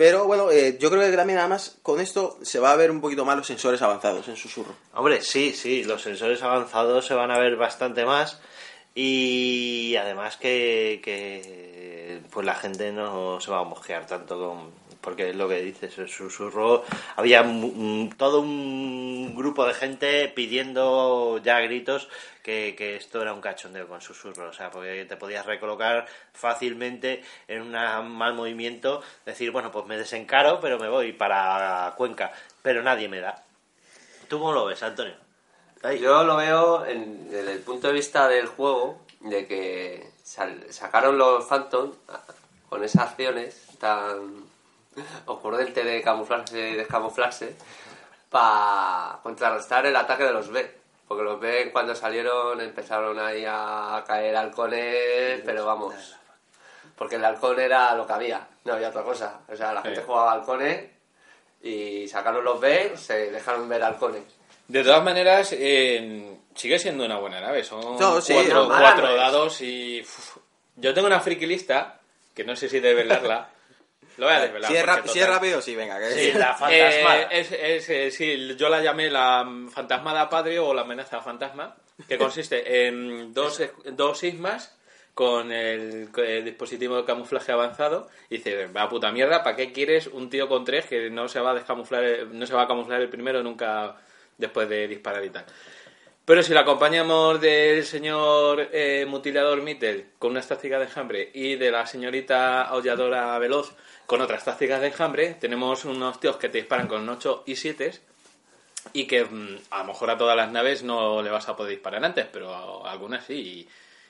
pero bueno, eh, yo creo que también además con esto se va a ver un poquito más los sensores avanzados en susurro. Hombre, sí, sí, los sensores avanzados se van a ver bastante más. Y además que, que pues la gente no se va a mosquear tanto con, porque es lo que dices, el susurro, había mu- todo un grupo de gente pidiendo ya gritos que, que esto era un cachondeo con susurro, o sea, porque te podías recolocar fácilmente en un mal movimiento, decir, bueno, pues me desencaro, pero me voy para Cuenca, pero nadie me da. ¿Tú cómo lo ves, Antonio? Yo lo veo en- desde el punto de vista del juego, de que sal- sacaron los Phantom con esas acciones tan ocurrentes de camuflarse y descamuflarse para contrarrestar el ataque de los B. Porque los B cuando salieron empezaron ahí a caer halcones, pero vamos. Porque el halcón era lo que había, no había otra cosa. O sea, la gente Sí. jugaba halcones y sacaron los B, se dejaron ver halcones. De todas maneras, eh, sigue siendo una buena nave. Son No, sí, cuatro, no, dados y... uf, yo tengo una friki lista, que no sé si develarla. [laughs] Lo voy a desvelar. Si es, rap- si es total- rápido, sí, venga. que- Sí, la Eh, fantasmada. es, es, sí, yo la llamé la fantasmada padre o la amenaza fantasma, que consiste en dos, dos sigmas con el, dispositivo de camuflaje avanzado y dice, va puta mierda, ¿para qué quieres un tío con tres que no se va a descamuflar, no se va a camuflar el primero nunca después de disparar y tal? Pero si la acompañamos del señor eh, mutilador Mittel con unas tácticas de enjambre y de la señorita aulladora veloz con otras tácticas de enjambre, tenemos unos tíos que te disparan con 8 y 7 y que mm, a lo mejor a todas las naves no le vas a poder disparar antes, pero a algunas sí.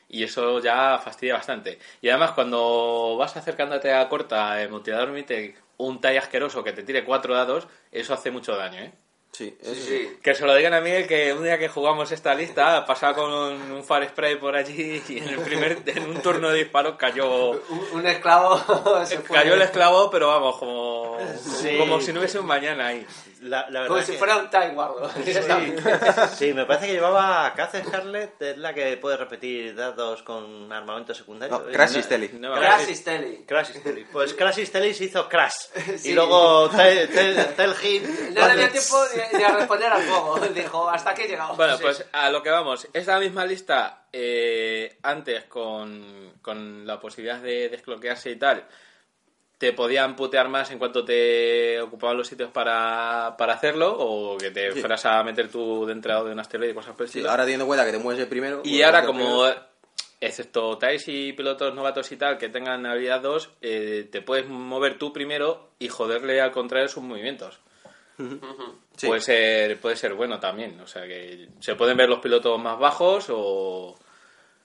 Y, eso ya fastidia bastante. Y además cuando vas acercándote a corta, el mutilador Mittel, un talla asqueroso que te tire cuatro dados, eso hace mucho daño, ¿eh? Sí, eso Sí, sí. sí. Que se lo digan a Miguel que un día que jugamos esta lista pasaba con un, un fire spray por allí y en el primer en un turno de disparos cayó Un, un esclavo [laughs] se fue. cayó el esclavo pero vamos como Sí. como si no hubiese un mañana ahí La, la verdad Como si que- fuera un time guardo. [laughs] Sí, me parece que llevaba Caza Scarlet, es la que puede repetir dados con armamento secundario. No. Crash No- Isteli. No, Crash is telling. Crash Isteli. Pues Crash se hizo Crash. [laughs] Sí. Y luego Tel, Hit. No dio tiempo ni, a responder al juego. [laughs] Dijo, hasta aquí he llegado. bueno Sí. pues a lo que vamos esta misma lista eh, antes con, con la posibilidad de desbloquearse y tal te podían putear más en cuanto te ocupaban los sitios para, para hacerlo o que te Sí. fueras a meter tú dentro de un asteroide y cosas por el Sí, ahora teniendo en cuenta que te mueves el primero. Y pues, ahora, como excepto TAES y pilotos novatos y tal que tengan habilidad 2, eh, te puedes mover tú primero y joderle al contrario sus movimientos. Sí. Puede ser puede ser bueno también. O sea que se pueden ver los pilotos más bajos o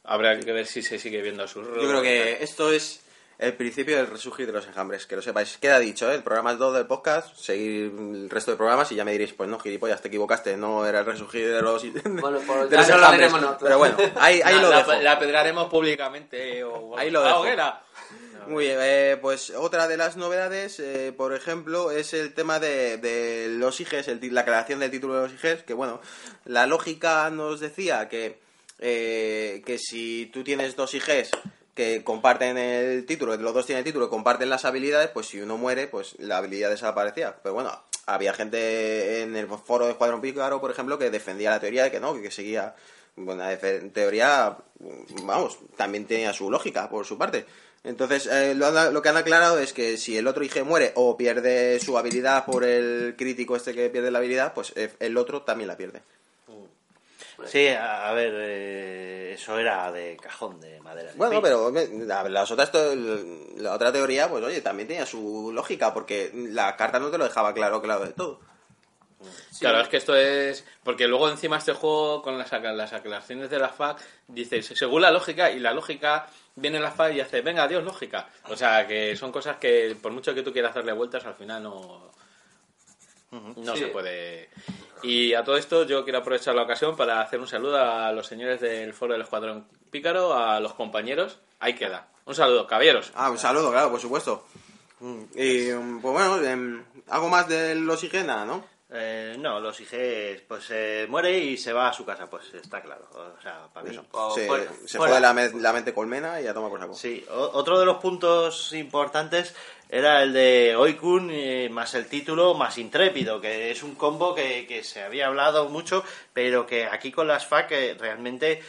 habrá que ver si se sigue viendo sus Yo creo que esto es el principio del resurgir de los enjambres, que lo sepáis. Queda dicho, ¿eh? el programa es 2 del podcast, seguir el resto de programas y ya me diréis, pues no, gilipollas, te equivocaste, no era el resurgir de los, [laughs] Bueno, pues de los no enjambres. Pero bueno, ahí, lo la- dejo. la pedraremos públicamente o Ahí lo a la dejo. Muy bien, eh, pues otra de las novedades, eh, por ejemplo, es el tema de, los IGs, el la creación del título de los IGs, que bueno, la lógica nos decía que, eh, que si tú tienes dos IGs que comparten el título, los dos tienen el título, comparten las habilidades, pues si uno muere, pues la habilidad desaparecía. Pero bueno, había gente en el foro de Escuadrón Pícaro, por ejemplo, que defendía la teoría de que no, que seguía bueno, defe- teoría, vamos, también tenía su lógica por su parte. Entonces, eh, lo, han- lo que han aclarado es que si el otro IG muere o pierde su habilidad por el crítico este que pierde la habilidad, pues eh, el otro también la pierde. Sí, a, a ver, eh, eso era de cajón de madera. de Bueno, pero las otras la otra teoría, pues oye, también tenía su lógica, porque la carta no te lo dejaba claro, claro de todo. Claro, es que esto es. Porque luego encima este juego, con las, las aclaraciones de la FAC, dice según la lógica, y la lógica viene la FAC y hace, venga, adiós, lógica. O sea, que son cosas que, por mucho que tú quieras darle vueltas, al final no. No Sí. se puede. Y a todo esto, yo quiero aprovechar la ocasión para hacer un saludo a los señores del Foro del Escuadrón Pícaro, a los compañeros. Ahí queda. Un saludo, caballeros. Ah, un saludo, claro, por supuesto. Y mm, pues bueno, em, algo más de los IG, nada, ¿no? Eh, no, los IGs, pues eh, muere y se va a su casa, pues está claro. O sea, para mí. O se fuera- se fuera. fue la, me- la mente colmena y ya toma por saco. Sí, o- otro de los puntos importantes era el de Oikun eh, más el título más Intrépido, que es un combo que, que se había hablado mucho, pero que aquí con las FAC eh, realmente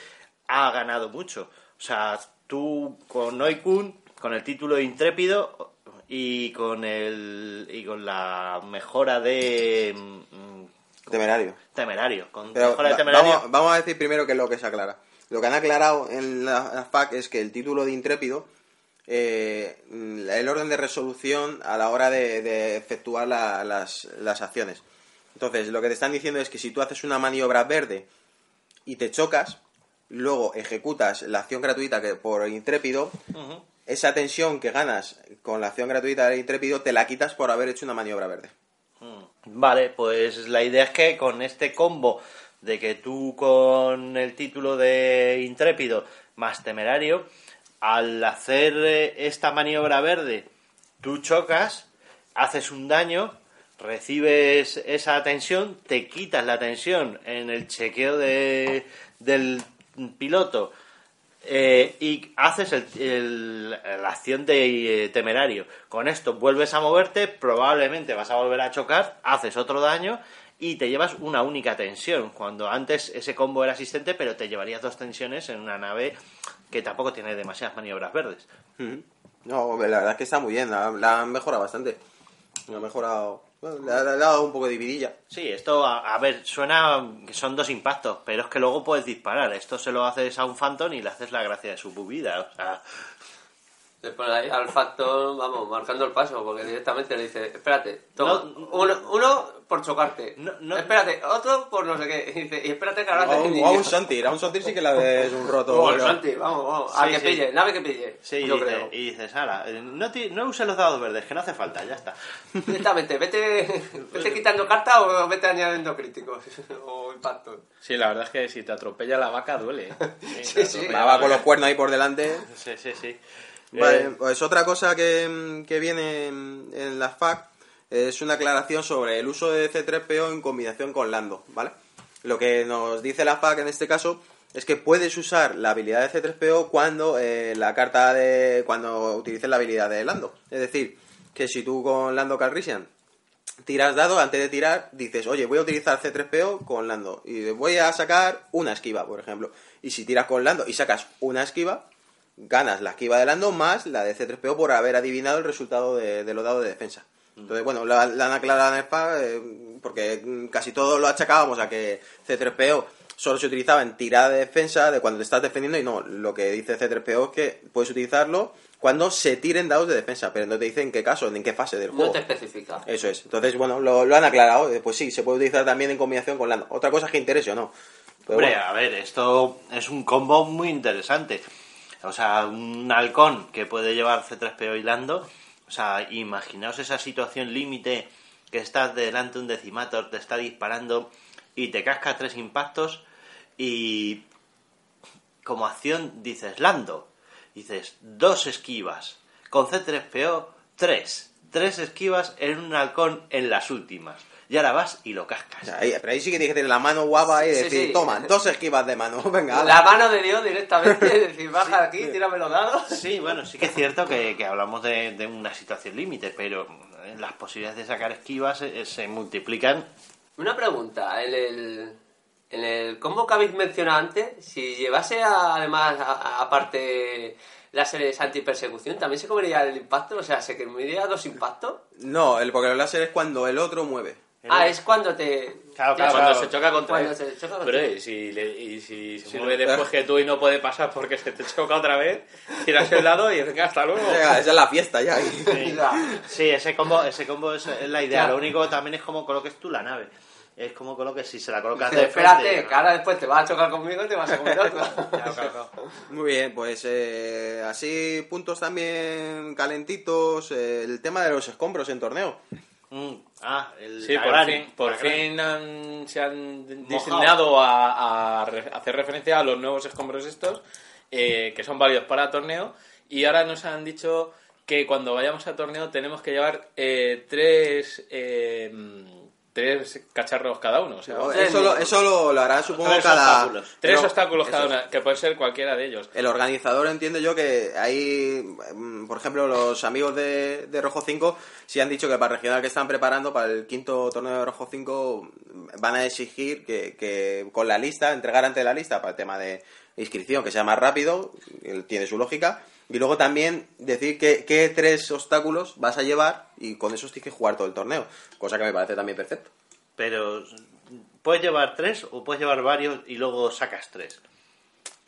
ha ganado mucho. O sea, tú con Noikun, con el título de intrépido y con el y con la mejora de mm, Temerario. temerario, con Pero mejora de va- temerario. vamos, vamos a decir primero qué es lo que se aclara. Lo que han aclarado en la, la FAQ es que el título de intrépido, eh, mm, el orden de resolución a la hora de, de efectuar la- las, las acciones. Entonces, lo que te están diciendo es que si tú haces una maniobra verde y te chocas, luego ejecutas la acción gratuita que por intrépido. Esa tensión que ganas con la acción gratuita del intrépido te la quitas por haber hecho una maniobra verde. Vale, pues la idea es que con este combo de que tú con el título de intrépido más temerario, al hacer eh, esta maniobra verde, tú chocas, haces un daño, recibes esa tensión, te quitas la tensión en el chequeo de, del piloto eh, y haces el- la acción de temerario. Con esto vuelves a moverte, probablemente vas a volver a chocar, haces otro daño y te llevas una única tensión. Cuando antes ese combo era asistente, pero te llevarías dos tensiones en una nave que tampoco tiene demasiadas maniobras verdes. No, la verdad es que está muy bien, la, la han mejorado bastante. La han mejorado, le ha, dado un poco de vidilla. Sí, esto, a, a ver, suena que son dos impactos, pero es que luego puedes disparar. Esto se lo haces a un Phantom y le haces la gracia de su vida. O sea, Le pone ahí al factor, vamos, marcando el paso, porque directamente le dice, espérate, toma, No, uno, uno por chocarte, No, no. espérate, otro por no sé qué, y, dice, y espérate que ahora O te un, o a un Sontir, a un Sontir sí que la es un roto. Vamos, pero- Santi, vamos, vamos, a que sí. pille, nave que pille, sí, y, yo dices, creo. y dices, "Hala, eh, no, ti- no uses los dados verdes, que no hace falta, ya está. Directamente, vete, [laughs] vete quitando cartas o vete añadiendo críticos [laughs] o impactos. Sí, la verdad es que si te atropella la vaca duele. ¿eh? [laughs] Sí, sí. Va, va con los cuernos ahí por delante. Sí, sí, sí. Vale, Eh, pues otra cosa que, que viene en, en la FAQ es una aclaración sobre el uso de C3PO en combinación con Lando, ¿vale? Lo que nos dice la FAQ en este caso es que puedes usar la habilidad de C3PO cuando eh, la carta de cuando utilices la habilidad de Lando. Es decir, que si tú con Lando Calrissian tiras dado, antes de tirar, dices, oye, voy a utilizar C3PO con Lando y voy a sacar una esquiva, por ejemplo. Y si tiras con Lando y sacas una esquiva, ganas la esquiva de Lando más la de C3PO por haber adivinado el resultado de, de los dados de defensa. Entonces, bueno, la, la han aclarado en el PA eh, porque mm, casi todo lo achacábamos a que C3PO solo se utilizaba en tirada de defensa de cuando te estás defendiendo y no, lo que dice C3PO es que puedes utilizarlo cuando se tiren dados de defensa, pero no te dice en qué caso, en qué fase del juego. No te especifica. Eso es. Entonces, bueno, lo, lo han aclarado. Eh, Pues sí, se puede utilizar también en combinación con Lando. Otra cosa es que interese o no. Pero Hombre, bueno. a ver, esto es un combo muy interesante. O sea, un halcón que puede llevar C3PO y Lando. O sea, imaginaos esa situación límite que estás delante de un decimator, te está disparando y te casca tres impactos y como acción dices Lando. Dices dos esquivas. Con C3PO, tres. Tres esquivas en un halcón en las últimas. Y ahora vas y lo O cascas. sea, ahí- pero ahí sí que tienes que tener la mano guapa y Sí, decir, sí. toma, dos esquivas de mano. [laughs] Venga, La mano de Dios directamente, decir, baja aquí, tírame los dados. Sí, bueno, sí que es cierto que, que hablamos de, de una situación límite, pero eh, las posibilidades de sacar esquivas eh, se multiplican. Una pregunta, en el, en el combo que habéis mencionado antes, si llevase a- además a- a- aparte láseres antipersecución, ¿también se comería el impacto? O sea, ¿se comería dos impactos? No, el, porque el láser es cuando el otro mueve. Ah, es cuando te... Claro, claro, Cuando claro. se choca contra Cuando él. se choca contra Pero él. y si, le- y si se Sí, mueve no. después que tú y no puede pasar porque se te choca otra vez, tiras el lado y venga, hasta luego. Esa esa es la fiesta ya. Sí, Sí, ese combo, ese combo es, es la idea. Lo único también es como coloques tú la nave. Es como coloques si se la colocas de Espérate, frente, que ahora después te vas a chocar conmigo y te vas a comer otro. [laughs] Claro, claro, claro. Muy bien, pues eh, así puntos también calentitos. eh, el tema de los escombros en torneo. Mm, ah, el Sí, la por gran- fin, por fin han- se han designado a, a re- hacer referencia a los nuevos escombros estos, eh, que son válidos para torneo, y ahora nos han dicho que cuando vayamos a torneo tenemos que llevar eh, tres eh, tres cacharros cada uno. O sea, No, eso lo, eso lo, lo hará, supongo, Tres cada... obstáculos. tres obstáculos cada uno, que puede ser cualquiera de ellos. El organizador entiendo yo que hay, mm, por ejemplo, los amigos de, de Rojo 5 sí han dicho que para el regional que están preparando, para el quinto torneo de Rojo 5, van a exigir que, que con la lista, entregar ante la lista para el tema de inscripción, que sea más rápido, tiene su lógica, y luego también decir que, qué tres obstáculos vas a llevar y con esos tienes que jugar todo el torneo, cosa que me parece también perfecto. Pero, ¿puedes llevar tres o puedes llevar varios y luego sacas tres?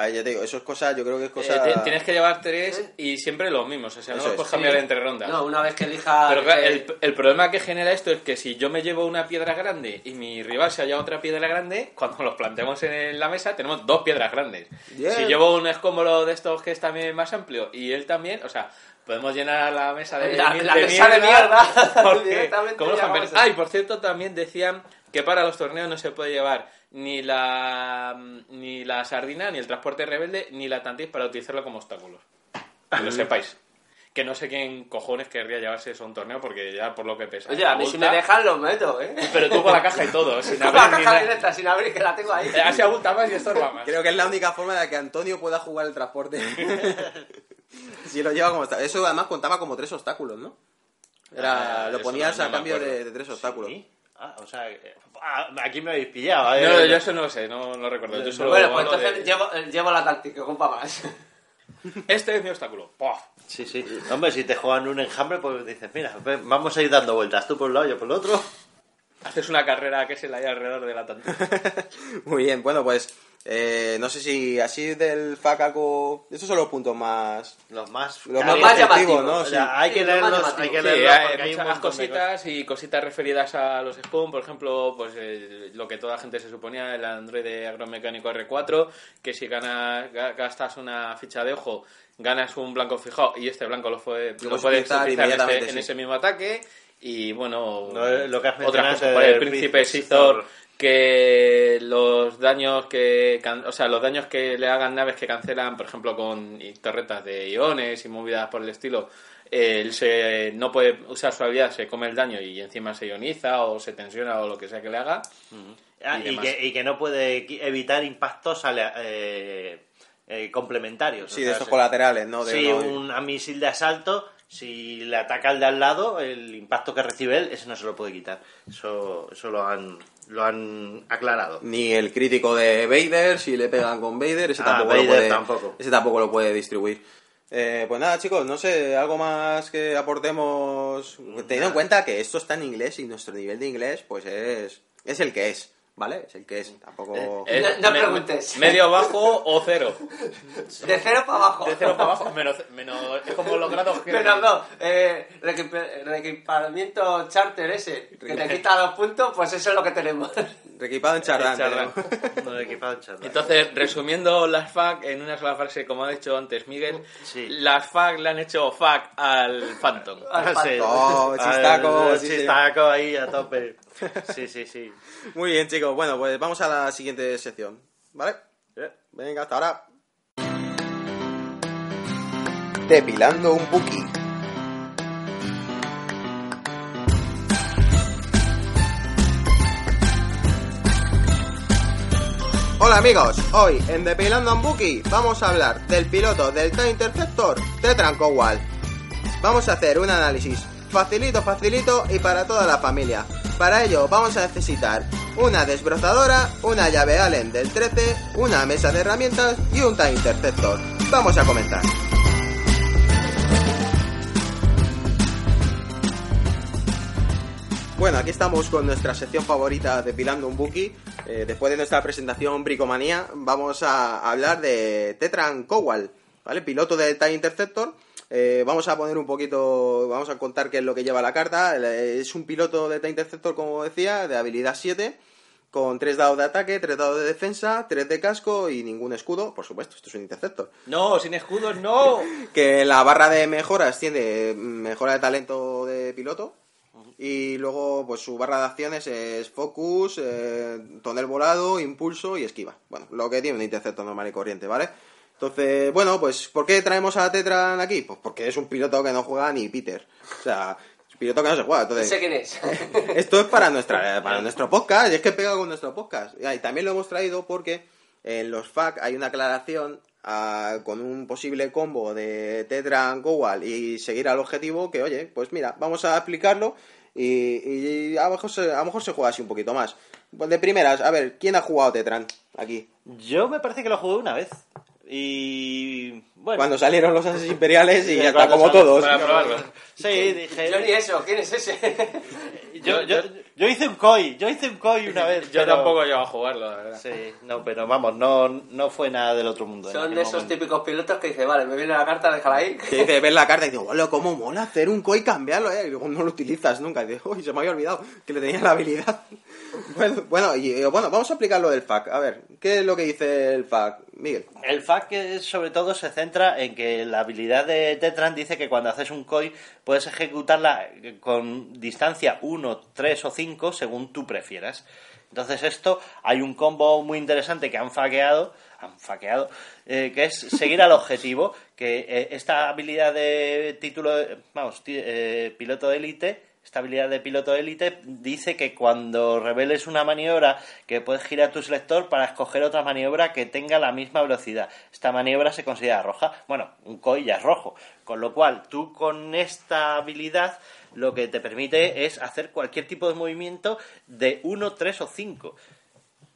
Ahí ya te digo, eso es cosa, yo creo que es Eh, cosa... ti- tienes que llevar tres y siempre los mismos, o sea, no los es. puedes cambiar Sí. entre rondas. No, una vez que elija... Pero claro, el, el problema que genera esto es que si yo me llevo una piedra grande y mi rival se halla otra piedra grande, cuando los planteamos en la mesa tenemos dos piedras grandes. Si llevo un escómolo de estos que es también más amplio y él también, o sea, podemos llenar la mesa de, La- la mesa de mierda. [laughs] porque como los campeones- Ah, y por cierto también decían que para los torneos no se puede llevar ni la ni la sardina, ni el transporte rebelde, ni la tantis para utilizarlo como obstáculos. Que lo sepáis. Que no sé quién cojones querría llevarse eso a un torneo porque ya por lo que pesa. Oye, a mí si me dejan los meto, ¿eh? Pero tú con la caja y todo, [laughs] sin Con la abrir ni caja directa, sin abrir, que la tengo ahí. Eh, Así abulta más y estorba más. Creo que es la única forma de que Antonio pueda jugar el transporte. [laughs] si lo lleva como está. Eso además contaba como tres obstáculos, ¿no? Era, Ah, lo ponías no- a cambio de, de tres obstáculos. ¿Sí? Ah, o sea, eh, ah, aquí me habéis pillado. eh. No, yo eso no lo sé, no lo recuerdo. Yo solo Bueno, pues entonces de- llevo, eh, llevo la táctica, compa más. [laughs] Este es mi obstáculo. ¡Puf! Sí, sí. Hombre, si te juegan un enjambre, pues dices, mira, ven, vamos a ir dando vueltas. Tú por un lado, yo por el otro. Haces una carrera que se la hay alrededor de la tantis. [laughs] Muy bien, bueno, pues eh, no sé si así del FACACO... Estos son los puntos más... Los más... Los más, llamativos, ¿no? O Sí. sea, hay que Sí, leerlos, hay que. Sí, leerlos hay hay muchas cositas y cositas referidas a los Spoon, por ejemplo, pues eh, lo que toda la gente se suponía, el Android agromecánico R4, que si ganas, ga- gastas una ficha de ojo, ganas un blanco fijado y este blanco lo, fue, Lo lo puedes utilizar utilizar en, inmediatamente, ese, en sí. ese mismo ataque y bueno, No, lo que has mencionado otras cosas, por el príncipe Sithor. Que los daños que can- o sea los daños que le hagan naves que cancelan por ejemplo con torretas de iones y movidas por el estilo eh, él se, no puede usar su habilidad se come el daño y encima se ioniza o se tensiona o lo que sea que le haga Ah, y y, demás. que, y que no puede evitar impactos alea- eh, eh, complementarios. Sí, O de sea, se- colaterales, ¿no? De Sí, no- un a misil de asalto, si le ataca al de al lado, el impacto que recibe él, ese no se lo puede quitar. Eso, eso lo han lo han aclarado. Ni el crítico de Vader, si le pegan con Vader, ese Ah, tampoco lo puede. tampoco. Ese tampoco lo puede distribuir. Eh, pues nada, chicos, no sé, algo más que aportemos. Teniendo en cuenta que esto está en inglés y nuestro nivel de inglés, pues es, es el que es, ¿vale? Es el que es. Tampoco. Eh, No- no me- preguntes. medio bajo o cero De cero para abajo. de cero para abajo menos, menos es como los grados que Menos dos. Eh, reequipamiento charter ese, que te quita dos puntos, pues eso es lo que tenemos. Reequipado en Chardán. Chardán. tenemos. No he equipado en chándal. Entonces, resumiendo las FAC en una sola frase, como ha dicho antes Miguel, Sí. las FAC le han hecho FAC al Phantom. Ah, sí. Oh, chistaco, sí. chistaco ahí a tope. Sí, sí, sí. Muy bien, chicos. Bueno, pues vamos a la siguiente sección, ¿vale? Venga, hasta ahora. Depilando un Buki. Hola amigos, hoy en Depilando un Buki vamos a hablar del piloto del TIE Interceptor Tetran Cowal. Vamos a hacer un análisis facilito, facilito y para toda la familia. Para ello vamos a necesitar una desbrozadora, una llave Allen del 13, una mesa de herramientas y un TIE Interceptor. Vamos a comenzar. Bueno, aquí estamos con nuestra sección favorita de Pilando un Buki. Eh, después de nuestra presentación Bricomanía, vamos a hablar de Tetran Kowal, ¿vale? Piloto del TIE Interceptor. Eh, vamos a poner un poquito, vamos a contar qué es lo que lleva la carta. Eh, Es un piloto de TIE Interceptor, como decía, de habilidad 7, con 3 dados de ataque, 3 dados de defensa, 3 de casco y ningún escudo. Por supuesto, esto es un Interceptor. No, sin escudos, no. [laughs] Que la barra de mejoras tiene mejora de talento de piloto. Y luego, pues su barra de acciones es focus, eh, tonel volado, impulso y esquiva. Bueno, lo que tiene un interceptor normal y corriente, ¿vale? Entonces, bueno, pues ¿por qué traemos a Tetran aquí? Pues porque es un piloto que no juega ni Peter. O sea, Piloto que no se juega. No Entonces, sé quién es. [laughs] esto es para, nuestra, para nuestro podcast, y es que pega con nuestro podcast. Y también lo hemos traído porque en los FAQ hay una aclaración ah, con un posible combo de Tetran Gowal y seguir al objetivo que, oye, pues mira, vamos a explicarlo y, y a, lo mejor se, a lo mejor se juega así un poquito más. Pues de primeras, a ver, ¿quién ha jugado Tetran aquí? Yo me parece que lo jugué una vez. Y. Bueno. Cuando salieron los ases imperiales y Sí, ya está, como salió- todos. Para probarlo. Sí, dije. Yo ni eso, ¿quién es ese? [laughs] Yo, yo, yo hice un koi, yo hice un koi una vez. Yo pero- tampoco llego a jugarlo, la verdad. Sí, no, pero vamos, no, no fue nada del otro mundo. Son de esos momento. típicos pilotos que dice, vale, me viene la carta, déjala ahí. Que dice, [laughs] ves la carta y digo, hola, cómo mola hacer un coi y cambiarlo, eh. Y luego no lo utilizas nunca. Y dices, uy, se me había olvidado que le tenía la habilidad. Bueno, bueno, y, eh, bueno, vamos a aplicar lo del FAQ. A ver, ¿qué es lo que dice el FAQ? Miguel. El que sobre todo se centra en que la habilidad de Tetran dice que cuando haces un koi puedes ejecutarla con distancia 1, 3 o 5 según tú prefieras. Entonces esto hay un combo muy interesante que han faqueado, han faqueado, eh, que es seguir al objetivo, que eh, esta habilidad de título, vamos, eh, piloto de élite, esta habilidad de piloto élite dice que cuando reveles una maniobra que puedes girar tu selector para escoger otra maniobra que tenga la misma velocidad. Esta maniobra se considera roja. Bueno, un COI ya es rojo. Con lo cual, tú con esta habilidad lo que te permite es hacer cualquier tipo de movimiento de 1, 3 o 5.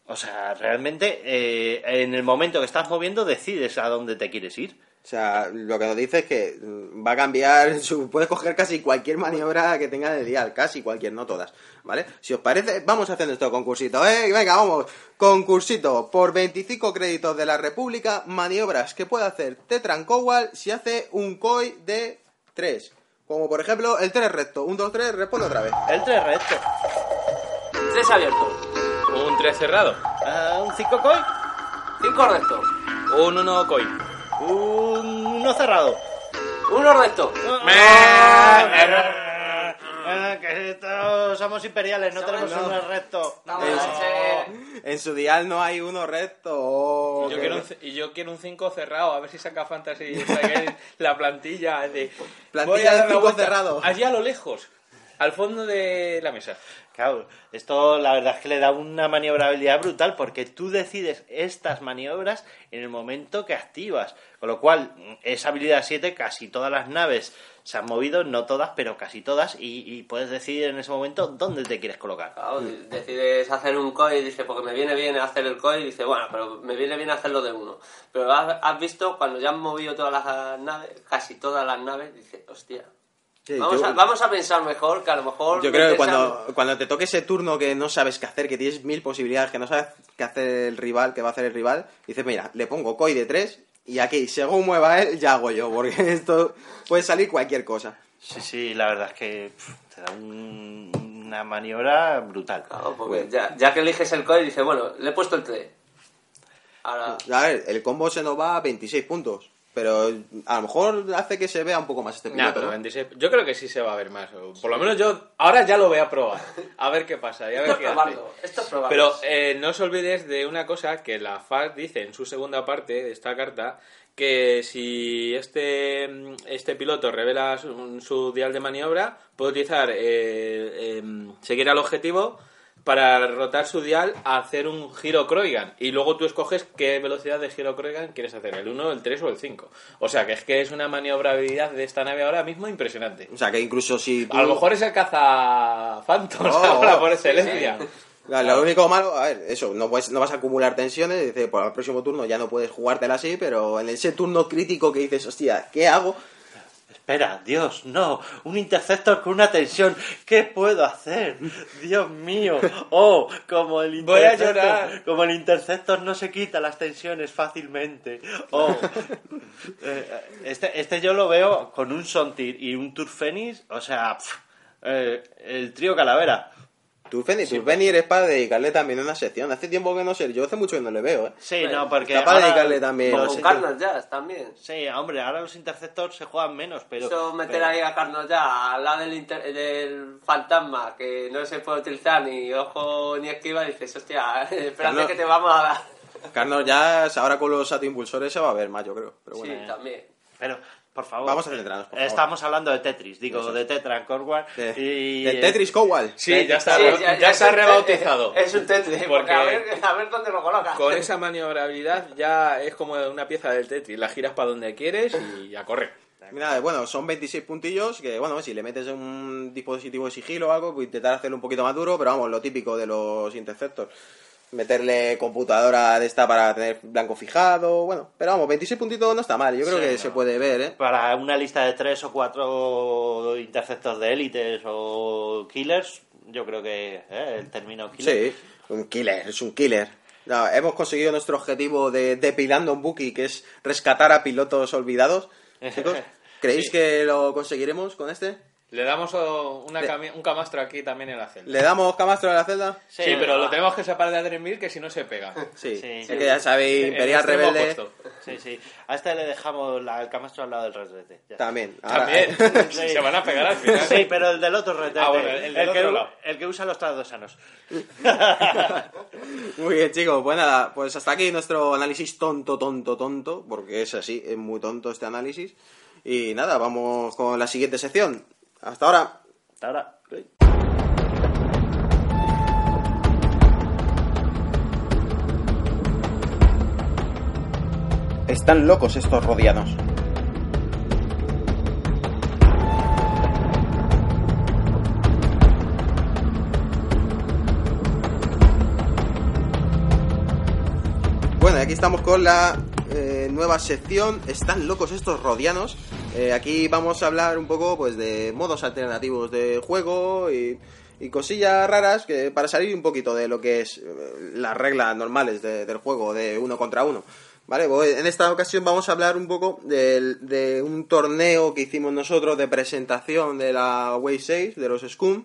O sea, realmente eh, en el momento que estás moviendo decides a dónde te quieres ir. O sea, lo que nos dice es que mm, va a cambiar, [laughs] su, puede coger casi cualquier maniobra que tenga de dial, casi cualquier, no todas, ¿vale? Si os parece, vamos haciendo nuestro concursito, ¿eh? Venga, vamos, concursito, por 25 créditos de la República, maniobras que puede hacer Tetran Kowal si hace un COI de 3. Como por ejemplo el 3 recto, 1, 2, 3, responde otra vez. El 3 recto. Tres abierto. Un 3 cerrado. Ah, un 5 COI. Cinco recto. Un 1 koi. Un 1 cerrado. Uno recto. Que esto somos imperiales, no tenemos no. un recto. En su dial no hay uno recto. oh, Yo que- quiero un, c- y yo quiero un 5 cerrado, a ver si saca Fantasy la plantilla de... Plantilla Voy a de dar cinco vuelta cerrado. Allí a lo lejos, al fondo de la mesa. Claro, esto la verdad es que le da una maniobrabilidad brutal porque tú decides estas maniobras en el momento que activas. Con lo cual, esa habilidad 7, casi todas las naves se han movido, no todas, pero casi todas, y, puedes decidir en ese momento dónde te quieres colocar. Claro, decides hacer un COI y dice, porque me viene bien hacer el COI, y dice, bueno, pero me viene bien hacerlo de uno. Pero has, has visto, cuando ya han movido todas las naves, casi todas las naves, dice, hostia, Sí, vamos, yo- a, vamos a pensar mejor, que a lo mejor... Yo creo que cuando, cuando te toque ese turno que no sabes qué hacer, que tienes mil posibilidades, que no sabes qué hacer el rival, qué va a hacer el rival, dices, mira, le pongo COI de 3 y aquí, según mueva él, ya hago yo, porque [laughs] esto puede salir cualquier cosa. Sí, sí, la verdad es que te da un- una maniobra brutal. Claro, porque ya, ya que eliges el COI, dice, bueno, le he puesto el 3. Ahora, A ver, el combo se nos va a 26 puntos, pero a lo mejor hace que se vea un poco más este Nah, piloto. pero ¿no? 26 Yo creo que sí se va a ver más. o Por lo menos yo ahora ya lo voy a probar. A ver qué pasa. y a ver esto es qué hace. esto probarlo. Pero eh, no os olvidéis de una cosa que la FARC dice en su segunda parte de esta carta, que si este, este piloto revela su, su dial de maniobra, puede utilizar eh, em, seguir al objetivo para rotar su dial a hacer un giro Croigan. Y luego tú escoges qué velocidad de giro Croigan quieres hacer, el 1, el 3 o el 5. O sea que es que es una maniobrabilidad de esta nave ahora mismo impresionante. O sea, que incluso si tú... A lo mejor es el caza Phantom Oh, ahora oh, por sí, excelencia. Claro, Lo único malo, a ver, eso, no, puedes, no vas a acumular tensiones, dice, por el próximo turno ya no puedes jugártela así, pero en ese turno crítico que dices, hostia, ¿qué hago? Espera, Dios, no, un interceptor con una tensión, ¿qué puedo hacer? Dios mío, oh, como el Voy a interceptor, llorar. como el interceptor no se quita las tensiones fácilmente. Oh, [laughs] Eh, este, este yo lo veo con un Sontir y un Turfenis, o sea, eh, el trío calavera. Turfeni, Turfeni eres para dedicarle también una sección. Hace tiempo que no sé, yo hace mucho que no le veo, ¿eh? Sí, Bueno, no, porque está para ahora dedicarle también- los con Carnot Jazz también. Sí, hombre, ahora los interceptors se juegan menos, pero... Eso meter pero- ahí a Carnot Jazz al lado del, inter- del fantasma que no se puede utilizar ni ojo ni esquiva, dices, hostia, [laughs] espérate que te vamos a dar. Carlos ya ahora con los autoimpulsores se va a ver más, yo creo. Pero bueno. Sí, también. Pero Por favor. Vamos a por favor. Estamos hablando de Tetris, digo, de Tetra Core De- y... del Tetris Cowal. Sí, ya está, Sí, ya, se ha rebautizado. Es un Tetris, porque, Porque- a, ver, a ver dónde lo colocas. Con esa maniobrabilidad ya es como una pieza del Tetris. La giras para donde quieres y a correr. Nada, bueno, son 26 puntillos que, bueno, si le metes un dispositivo de sigilo o algo, pues intentar hacerlo un poquito más duro, pero vamos, lo típico de los interceptors. Meterle computadora de esta para tener blanco fijado, bueno, pero vamos, 26 puntitos no está mal, yo creo Sí, que no. se puede ver, ¿eh? Para una lista de tres o cuatro interceptos de élites o killers, yo creo que eh, el término killer... Sí, un killer, es un killer. No, hemos conseguido nuestro objetivo de depilando un Buki, que es rescatar a pilotos olvidados. [laughs] Chicos, ¿creéis Sí. que lo conseguiremos con este? Le damos una cami- un camastro aquí también en la celda. ¿Le damos camastro a la celda? Sí, pero lo tenemos que separar de Adremil que si no se pega. Sí, Sí. es que ya sabéis, El Imperial extremo Rebelde opuesto. Sí, sí. A este le dejamos la- el camastro al lado del retrete. ya también. Ahora- También. [laughs] Sí. Se van a pegar al final. Sí, pero el del otro retrete. Ah, bueno, el del que, otro lado. el que usa los trados sanos. [laughs] Muy bien, chicos. Pues nada, pues hasta aquí nuestro análisis tonto, tonto, tonto, porque es así, es muy tonto este análisis. Y nada, vamos con la siguiente sección. Hasta ahora. Hasta ahora. Están locos estos rodianos. Bueno, y aquí estamos con la eh, nueva sección. Están locos estos rodianos. Eh, aquí vamos a hablar un poco pues de modos alternativos de juego y, y cosillas raras que para salir un poquito de lo que es eh, las reglas normales de- del juego de uno contra uno. Vale, pues en esta ocasión vamos a hablar un poco de un torneo que hicimos nosotros de presentación de la Wave 6, de los Scum,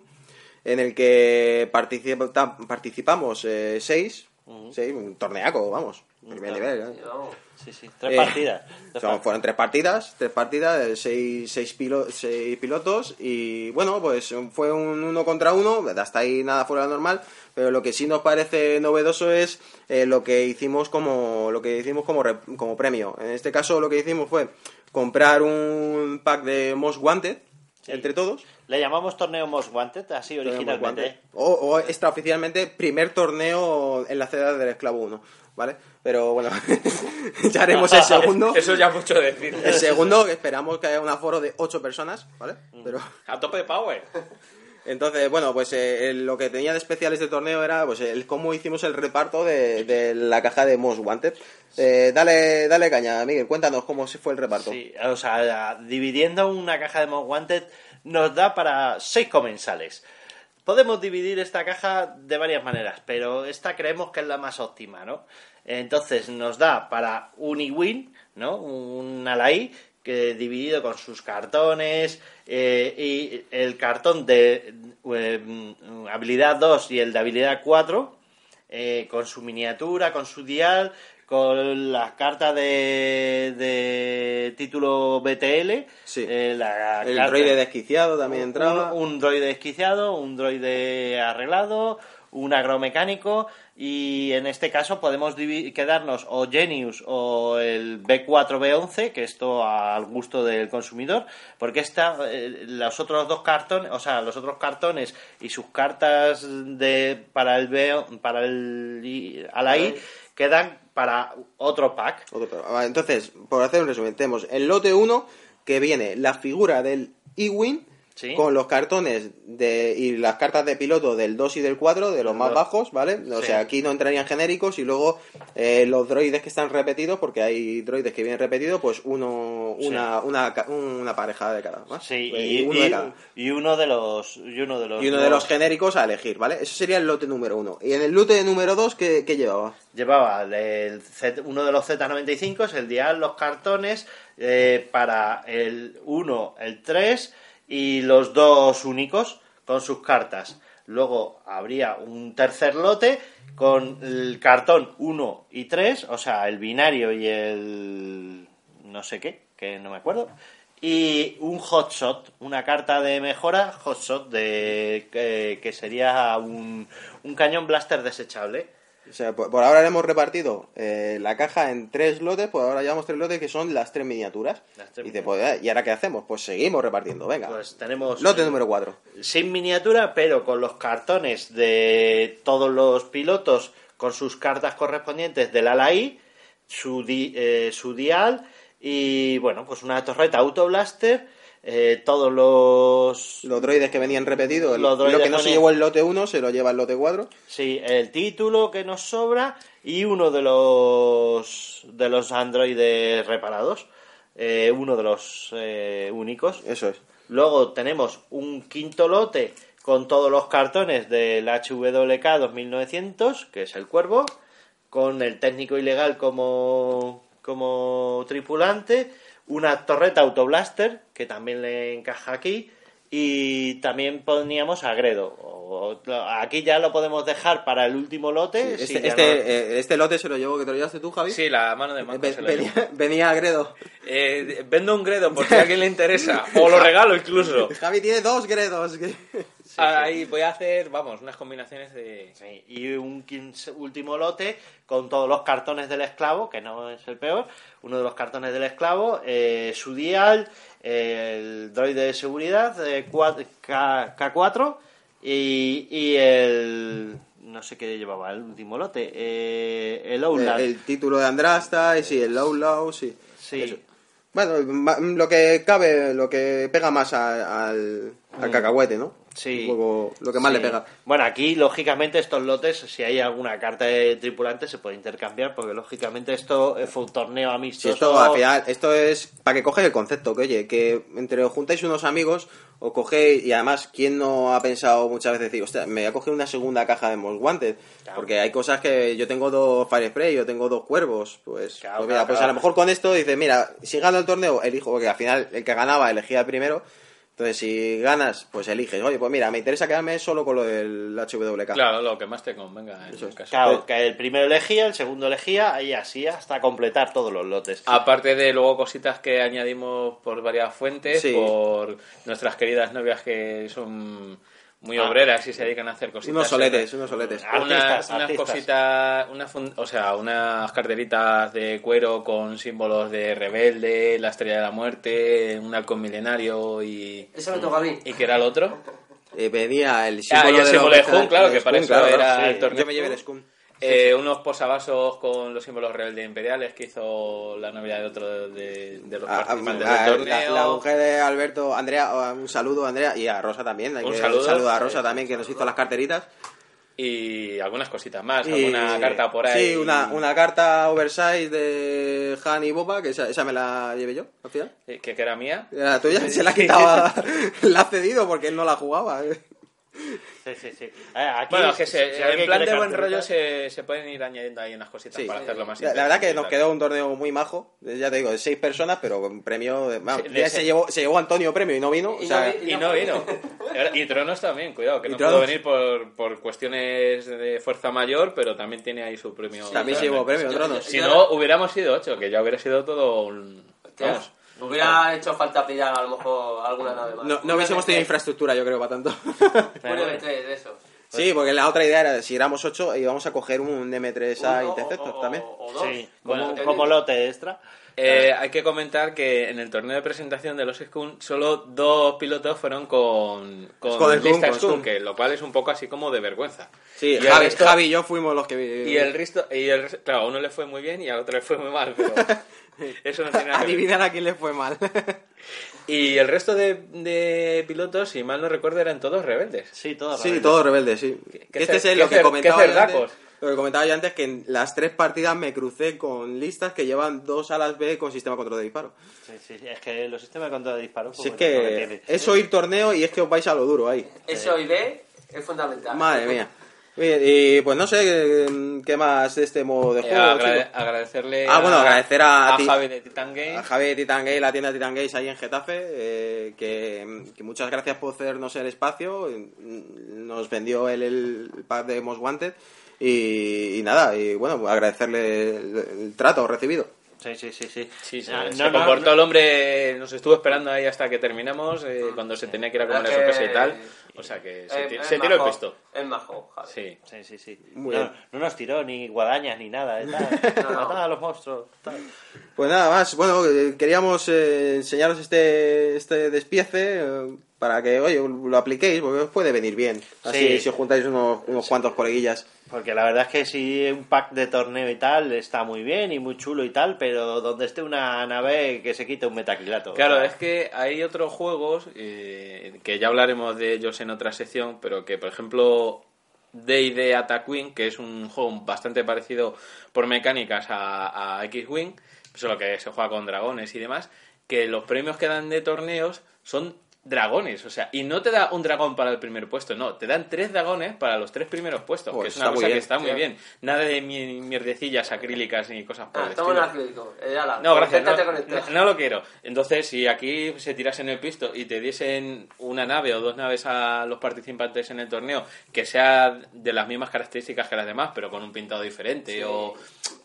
en el que participa- participamos eh, seis, seis, un torneaco, vamos, primer nivel. ¿eh? No. Sí, sí. Tres Eh, partidas. Tres son- partidas. fueron tres partidas, tres partidas, eh, seis, seis, pilo- seis pilotos y bueno, pues fue un uno contra uno, hasta ahí nada fuera de lo normal, pero lo que sí nos parece novedoso es eh, lo que hicimos como lo que hicimos como, re- como premio. En este caso lo que hicimos fue comprar un pack de Most Wanted entre todos. Le llamamos torneo Most Wanted, así originalmente. O, o extraoficialmente, primer torneo en la ciudad del Esclavo 1, ¿vale? Pero bueno, [laughs] ya haremos el [laughs] segundo. Eso ya es mucho decir. El segundo, que esperamos que haya un aforo de 8 personas, ¿vale? Pero A tope de power. Entonces, bueno, pues eh, lo que tenía de especial este torneo era pues el cómo hicimos el reparto de, de la caja de Most Wanted. Eh, dale, dale caña, Miguel, cuéntanos cómo se fue el reparto. Sí, o sea, dividiendo una caja de Most Wanted nos da para seis comensales. Podemos dividir esta caja de varias maneras, pero esta creemos que es la más óptima, ¿no? Entonces nos da para un I-Win, ¿no? Un Alaí que dividido con sus cartones eh, y el cartón de eh, habilidad 2 y el de habilidad 4 eh, con su miniatura, con su dial, con las cartas de, de título BTL, Sí. eh, la el carta- droide desquiciado también entraba. un, un droide desquiciado, un droide arreglado, un agromecánico y en este caso podemos quedarnos o Genius o el B4B11, que esto al gusto del consumidor, porque esta, eh, los otros dos cartones, o sea, los otros cartones y sus cartas de para el B, para el I- a la I quedan para otro pack. Entonces, por hacer un resumen, tenemos el lote 1 que viene la figura del E-Wing Sí. con los cartones de, y las cartas de piloto del 2 y del 4, de los más bajos, ¿vale? O Sí. sea, aquí no entrarían genéricos y luego eh, los droides que están repetidos, porque hay droides que vienen repetidos, pues uno una, una, ca- una pareja de cada. ¿no? Sí, Eh, y, uno y- de cada. y uno de los y uno de los Y uno de los genéricos a elegir, ¿vale? Eso sería el lote número 1. Y en el lote número 2, ¿qué, qué llevaba? Llevaba el Z- uno de los Z95, el dial, los cartones, eh, para el 1, el 3 y los dos únicos con sus cartas. Luego habría un tercer lote con el cartón 1 y 3, o sea, el binario y el no sé qué, que no me acuerdo. Y un hotshot, una carta de mejora hotshot de que, que sería un, un cañón blaster desechable. O sea, por, por ahora le hemos repartido eh, la caja en tres lotes, por ahora llevamos tres lotes que son las tres miniaturas. Las tres y, dice, pues, ¿y ahora qué hacemos? Pues seguimos repartiendo, venga. Pues tenemos Lote número cuatro. sin miniatura, pero con los cartones de todos los pilotos con sus cartas correspondientes del ala I, su, di- eh, su dial y bueno, pues una torreta autoblaster, eh, todos los Los droides que venían repetidos, Los droides lo que no se llevó el lote 1 se lo lleva el lote 4. Sí, el título que nos sobra y uno de los de los androides reparados, eh, uno de los eh, únicos. Eso es. Luego tenemos un quinto lote con todos los cartones del HWK 2900, que es el cuervo, con el técnico ilegal como, como tripulante, una torreta autoblaster, que también le encaja aquí, y también poníamos a Gredo. O- aquí ya lo podemos dejar para el último lote. Este, si este, no- eh, este lote se lo llevó, que te lo llevaste tú, Javi. Sí, la mano de manco Ve- se lo llevo. venía, venía Gredo. Eh, vendo un gredo por [laughs] si a alguien le interesa. O lo regalo incluso. Javi tiene dos Gredos. Ahí voy a hacer, vamos, unas combinaciones de... Sí, y un quince- último lote con todos los cartones del esclavo, que no es el peor, uno de los cartones del esclavo, eh, su dial, el droide de seguridad eh, cua- K, 4 y, y el... no sé qué llevaba, el último lote, eh, el El, Outland. el título de Andrasta, y sí, el Low Low, sí. Sí. Eso. Bueno, lo que cabe, lo que pega más a- al, al cacahuete, ¿no? Mm. Sí. Un poco lo que más Sí. le pega. Bueno, aquí, lógicamente, estos lotes, si hay alguna carta de tripulante, se puede intercambiar, porque, lógicamente, esto eh, fue un torneo amistoso. esto, al final, esto es para que coges el concepto, que oye, que entre os juntáis unos amigos, o cogéis, y además, ¿quién no ha pensado muchas veces decir, hostia, me voy a coger una segunda caja de Most Wanted? Porque hay cosas que yo tengo dos Fire Spray, yo tengo dos cuervos, pues, Claro, pues mira, claro, pues a claro. lo mejor con esto dices, mira, si gano el torneo, elijo, porque al final el que ganaba elegía el primero, entonces si ganas, pues eliges, oye, pues mira, me interesa quedarme solo con lo del HWK. Claro, lo que más te convenga en es. caso. Claro, que el primero elegía, el segundo elegía, y así hasta completar todos los lotes. Aparte de luego cositas que añadimos por varias fuentes, Sí. por nuestras queridas novias que son muy Ah. obreras y se dedican a hacer cositas. Unos soletes, unos soletes. Ah, unas, Artistas, unas artistas. cositas, una fun- o sea, unas carteritas de cuero con símbolos de rebelde, la estrella de la muerte, un halcón milenario y, Eso me toca a mí. y que era el otro. Eh, venía el Ah, símbolo y el de símbolo de claro, que para eso claro, era claro. el torneo. Yo me llevé el Skun. Eh, Unos posavasos con los símbolos rebelde imperiales que hizo la novia de otro de, de los A- a- participantes a- del Ah, la, torneo. la mujer de Alberto, Andrea, un saludo Andrea y a Rosa también. hay Un que- saludo. a Rosa también que nos hizo las carteritas. y algunas cositas más, Y- alguna carta por ahí. Sí, una, una carta oversize de Han y Boba, que esa, esa me la llevé yo al final. eh, que, que era mía. Era la tuya, [laughs] se la quitaba, [laughs] la ha cedido porque él no la jugaba. Sí, sí, sí. Eh, aquí, Bueno, que se- si en plan de buen rollo se, se pueden ir añadiendo ahí unas cositas Sí. para hacerlo más La, la verdad que nos quedó un torneo muy majo, ya te digo, de seis personas, pero con premio... de- vamos, Sí, de ya se, llevó, se llevó Antonio premio y no vino. o Y sea, no vi- Y no vino. [laughs] Y Tronos también, cuidado, que Y no Tronos. pudo venir por, por cuestiones de fuerza mayor, pero también tiene ahí su premio. también se llevó premio, Tronos. Si no, hubiéramos sido ocho, que ya hubiera sido todo un... Vamos. Me hubiera hecho falta pillar a lo mejor alguna nave más. No, no hubiésemos tenido infraestructura, yo creo, para tanto. [laughs] De tres de eso. Sí, porque la otra idea era, si éramos 8, íbamos a coger un M3A Uno, Interceptor o- o- también. O, dos. Sí, como, Bueno, como lote extra. Eh, hay que comentar que en el torneo de presentación de los Skun solo dos pilotos fueron con, con, Con el Skun, lista con Skun, Skun. que lo cual es un poco así como de vergüenza. Sí, el Javi, resto- Javi y yo fuimos los que... Y el resto, y el, resto- claro, a uno le fue muy bien y al otro le fue muy mal, pero [laughs] [laughs] eso no tiene nada que. Adivinar a quién le fue mal. [laughs] Y el resto de, de pilotos, si mal no recuerdo, eran todos rebeldes. Sí, todo sí, rebelde. todos rebeldes, sí. qué este cer- es el- qué lo que comentaba antes, lo que comentaba yo antes, que en las tres partidas me crucé con listas que llevan dos alas B con sistema de control de disparo. Sí, sí, sí, es que los sistemas de control de disparos... Si es pues, que tiene. es oír torneo y es que os vais a lo duro ahí. Eso y B es fundamental. Madre mía. Bien, y pues no sé qué, qué más de este modo de Eh, juego. agrade- chicos. agradecerle Ah, bueno, agradecer a ti- Javi de Titan Game. A Javi de Titan Gay, la tienda Titan Gays ahí en Getafe, eh, que, que muchas gracias por cedernos el espacio, mm, nos vendió el, el pack de Most Wanted y, y nada, y bueno, agradecerle el, el trato recibido. Sí, sí, sí, sí. Sí, sí, Ah, se no, no, comportó no. el hombre, nos estuvo esperando ahí hasta que terminamos, eh, cuando se tenía que ir a comer a su casa y tal. O sea que se, ti- tiró el pisto. Es majo, Javi. Sí. Sí, sí, sí. Muy no, bien. no nos tiró ni guadañas ni nada. ¿eh? Tal. [laughs] No, no. Matad a los monstruos. tal. Pues nada más, bueno, eh, queríamos eh, enseñaros este, este despiece eh, para que, oye, lo apliquéis, porque os puede venir bien. Así, Sí. si os juntáis unos, unos cuantos coleguillas. Porque la verdad es que si un pack de torneo y tal está muy bien y muy chulo y tal, pero donde esté una nave que se quite un metacrilato. Claro, O sea, es que hay otros juegos eh, que ya hablaremos de ellos en otra sección, pero que, por ejemplo, D&D Attack Wing, que es un juego bastante parecido por mecánicas a, a X-Wing, solo que se juega con dragones y demás, que los premios que dan de torneos son dragones, o sea, y no te da un dragón para el primer puesto, no, te dan tres dragones para los tres primeros puestos, Pues que es una cosa bien, que está muy bien. Nada de mi- mierdecillas acrílicas ni cosas por Ah, el toma un estilo. acrílico. Eh, ala, No, gracias. No, concéntrate con esto. no- no lo quiero. Entonces, si aquí se tirasen el pisto y te diesen una nave o dos naves a los participantes en el torneo que sea de las mismas características que las demás, pero con un pintado diferente o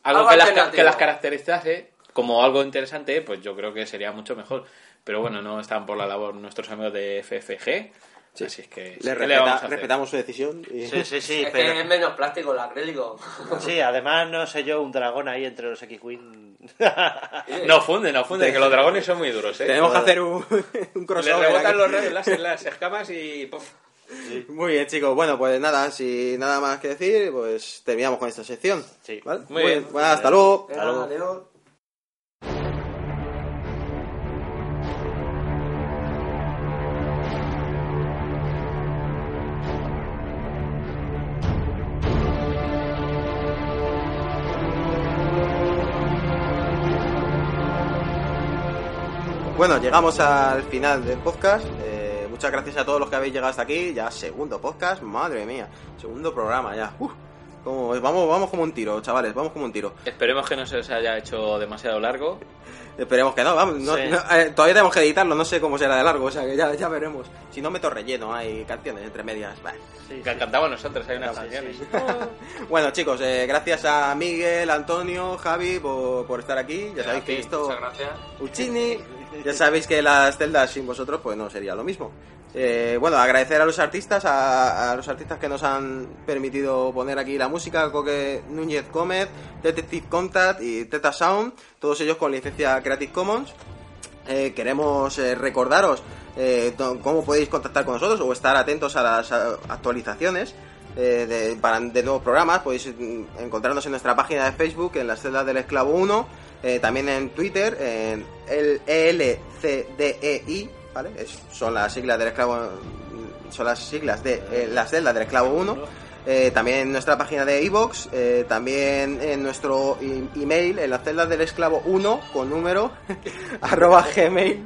algo, Algo que, las, que las caracterizase como algo interesante, pues yo creo que sería mucho mejor. Pero bueno, no están por la labor nuestros amigos de FFG. Así es que, Le ¿qué le vamos a respeta- hacer? respetamos su decisión. y- Sí, sí, sí, es pero... que es menos plástico el acrílico. Sí, además no sé yo, un dragón ahí entre los X-Wing. No funde, no funde, que los dragones son muy duros, ¿eh? Tenemos que hacer un, [laughs] un Le rebotan los rayos láser las escamas y... ¡puf! Muy bien, chicos. Bueno, pues nada, sin nada más que decir, pues terminamos con esta sección. Sí. ¿Vale? Muy bien. Bueno, hasta luego. Venga, adiós. Bueno, llegamos al final del podcast. Eh, muchas gracias a todos los que habéis llegado hasta aquí. Ya segundo podcast, madre mía. Segundo programa ya. Uf, como- vamos, vamos como un tiro, chavales, vamos como un tiro. Esperemos que no se os haya hecho demasiado largo. Esperemos que no, vamos. no- Sí. no, eh, todavía tenemos que editarlo, no sé cómo será de largo, o sea que ya, ya veremos. Si no meto relleno, hay canciones entre medias. Que cantamos nosotros, hay unas canciones. [laughs] Bueno, chicos, eh, gracias a Miguel, Antonio, Javi por, por estar aquí. Ya sabéis que esto. Muchas gracias. Uchini. Ya sabéis que las celdas sin vosotros pues no sería lo mismo. Eh, bueno, agradecer a los artistas, a, a los artistas que nos han permitido poner aquí la música, Coque Núñez Gómez, Detective Contact y Teta Sound, todos ellos con licencia Creative Commons. Eh, queremos eh, recordaros eh, cómo podéis contactar con nosotros o estar atentos a las actualizaciones eh, de, para- de nuevos programas. Podéis mm, encontrarnos en nuestra página de Facebook, en las celdas del esclavo 1, eh, también en Twitter, en el ELCDEI, ¿vale? Son las siglas del esclavo, son las siglas de eh, las celdas del esclavo 1. Eh, también en nuestra página de iVoox, eh, también en nuestro email, en las celdas del esclavo 1 con número, [laughs] arroba gmail,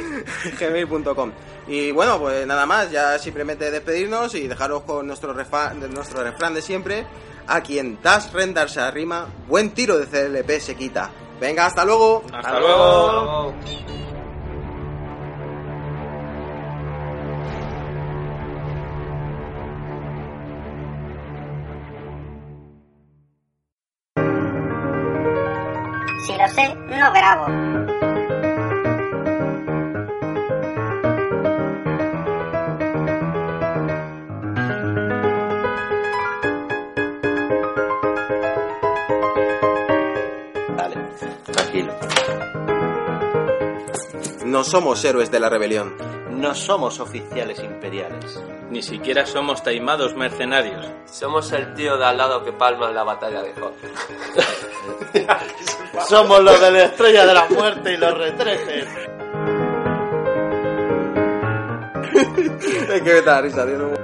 [laughs] gmail.com. Y bueno, pues nada más, ya simplemente despedirnos y dejaros con nuestro, nuestro refrán de siempre, a quien das rendar se arrima, buen tiro de CLP se quita. Venga, hasta luego. Hasta luego. luego. Si lo sé, no grabo. No somos héroes de la rebelión. No somos oficiales imperiales. Ni siquiera somos taimados mercenarios. Somos el tío de al lado que palma en la batalla de Hoth. [laughs] Somos los de la estrella de la muerte y los retretes. [laughs] Es que me da risa, tío, no-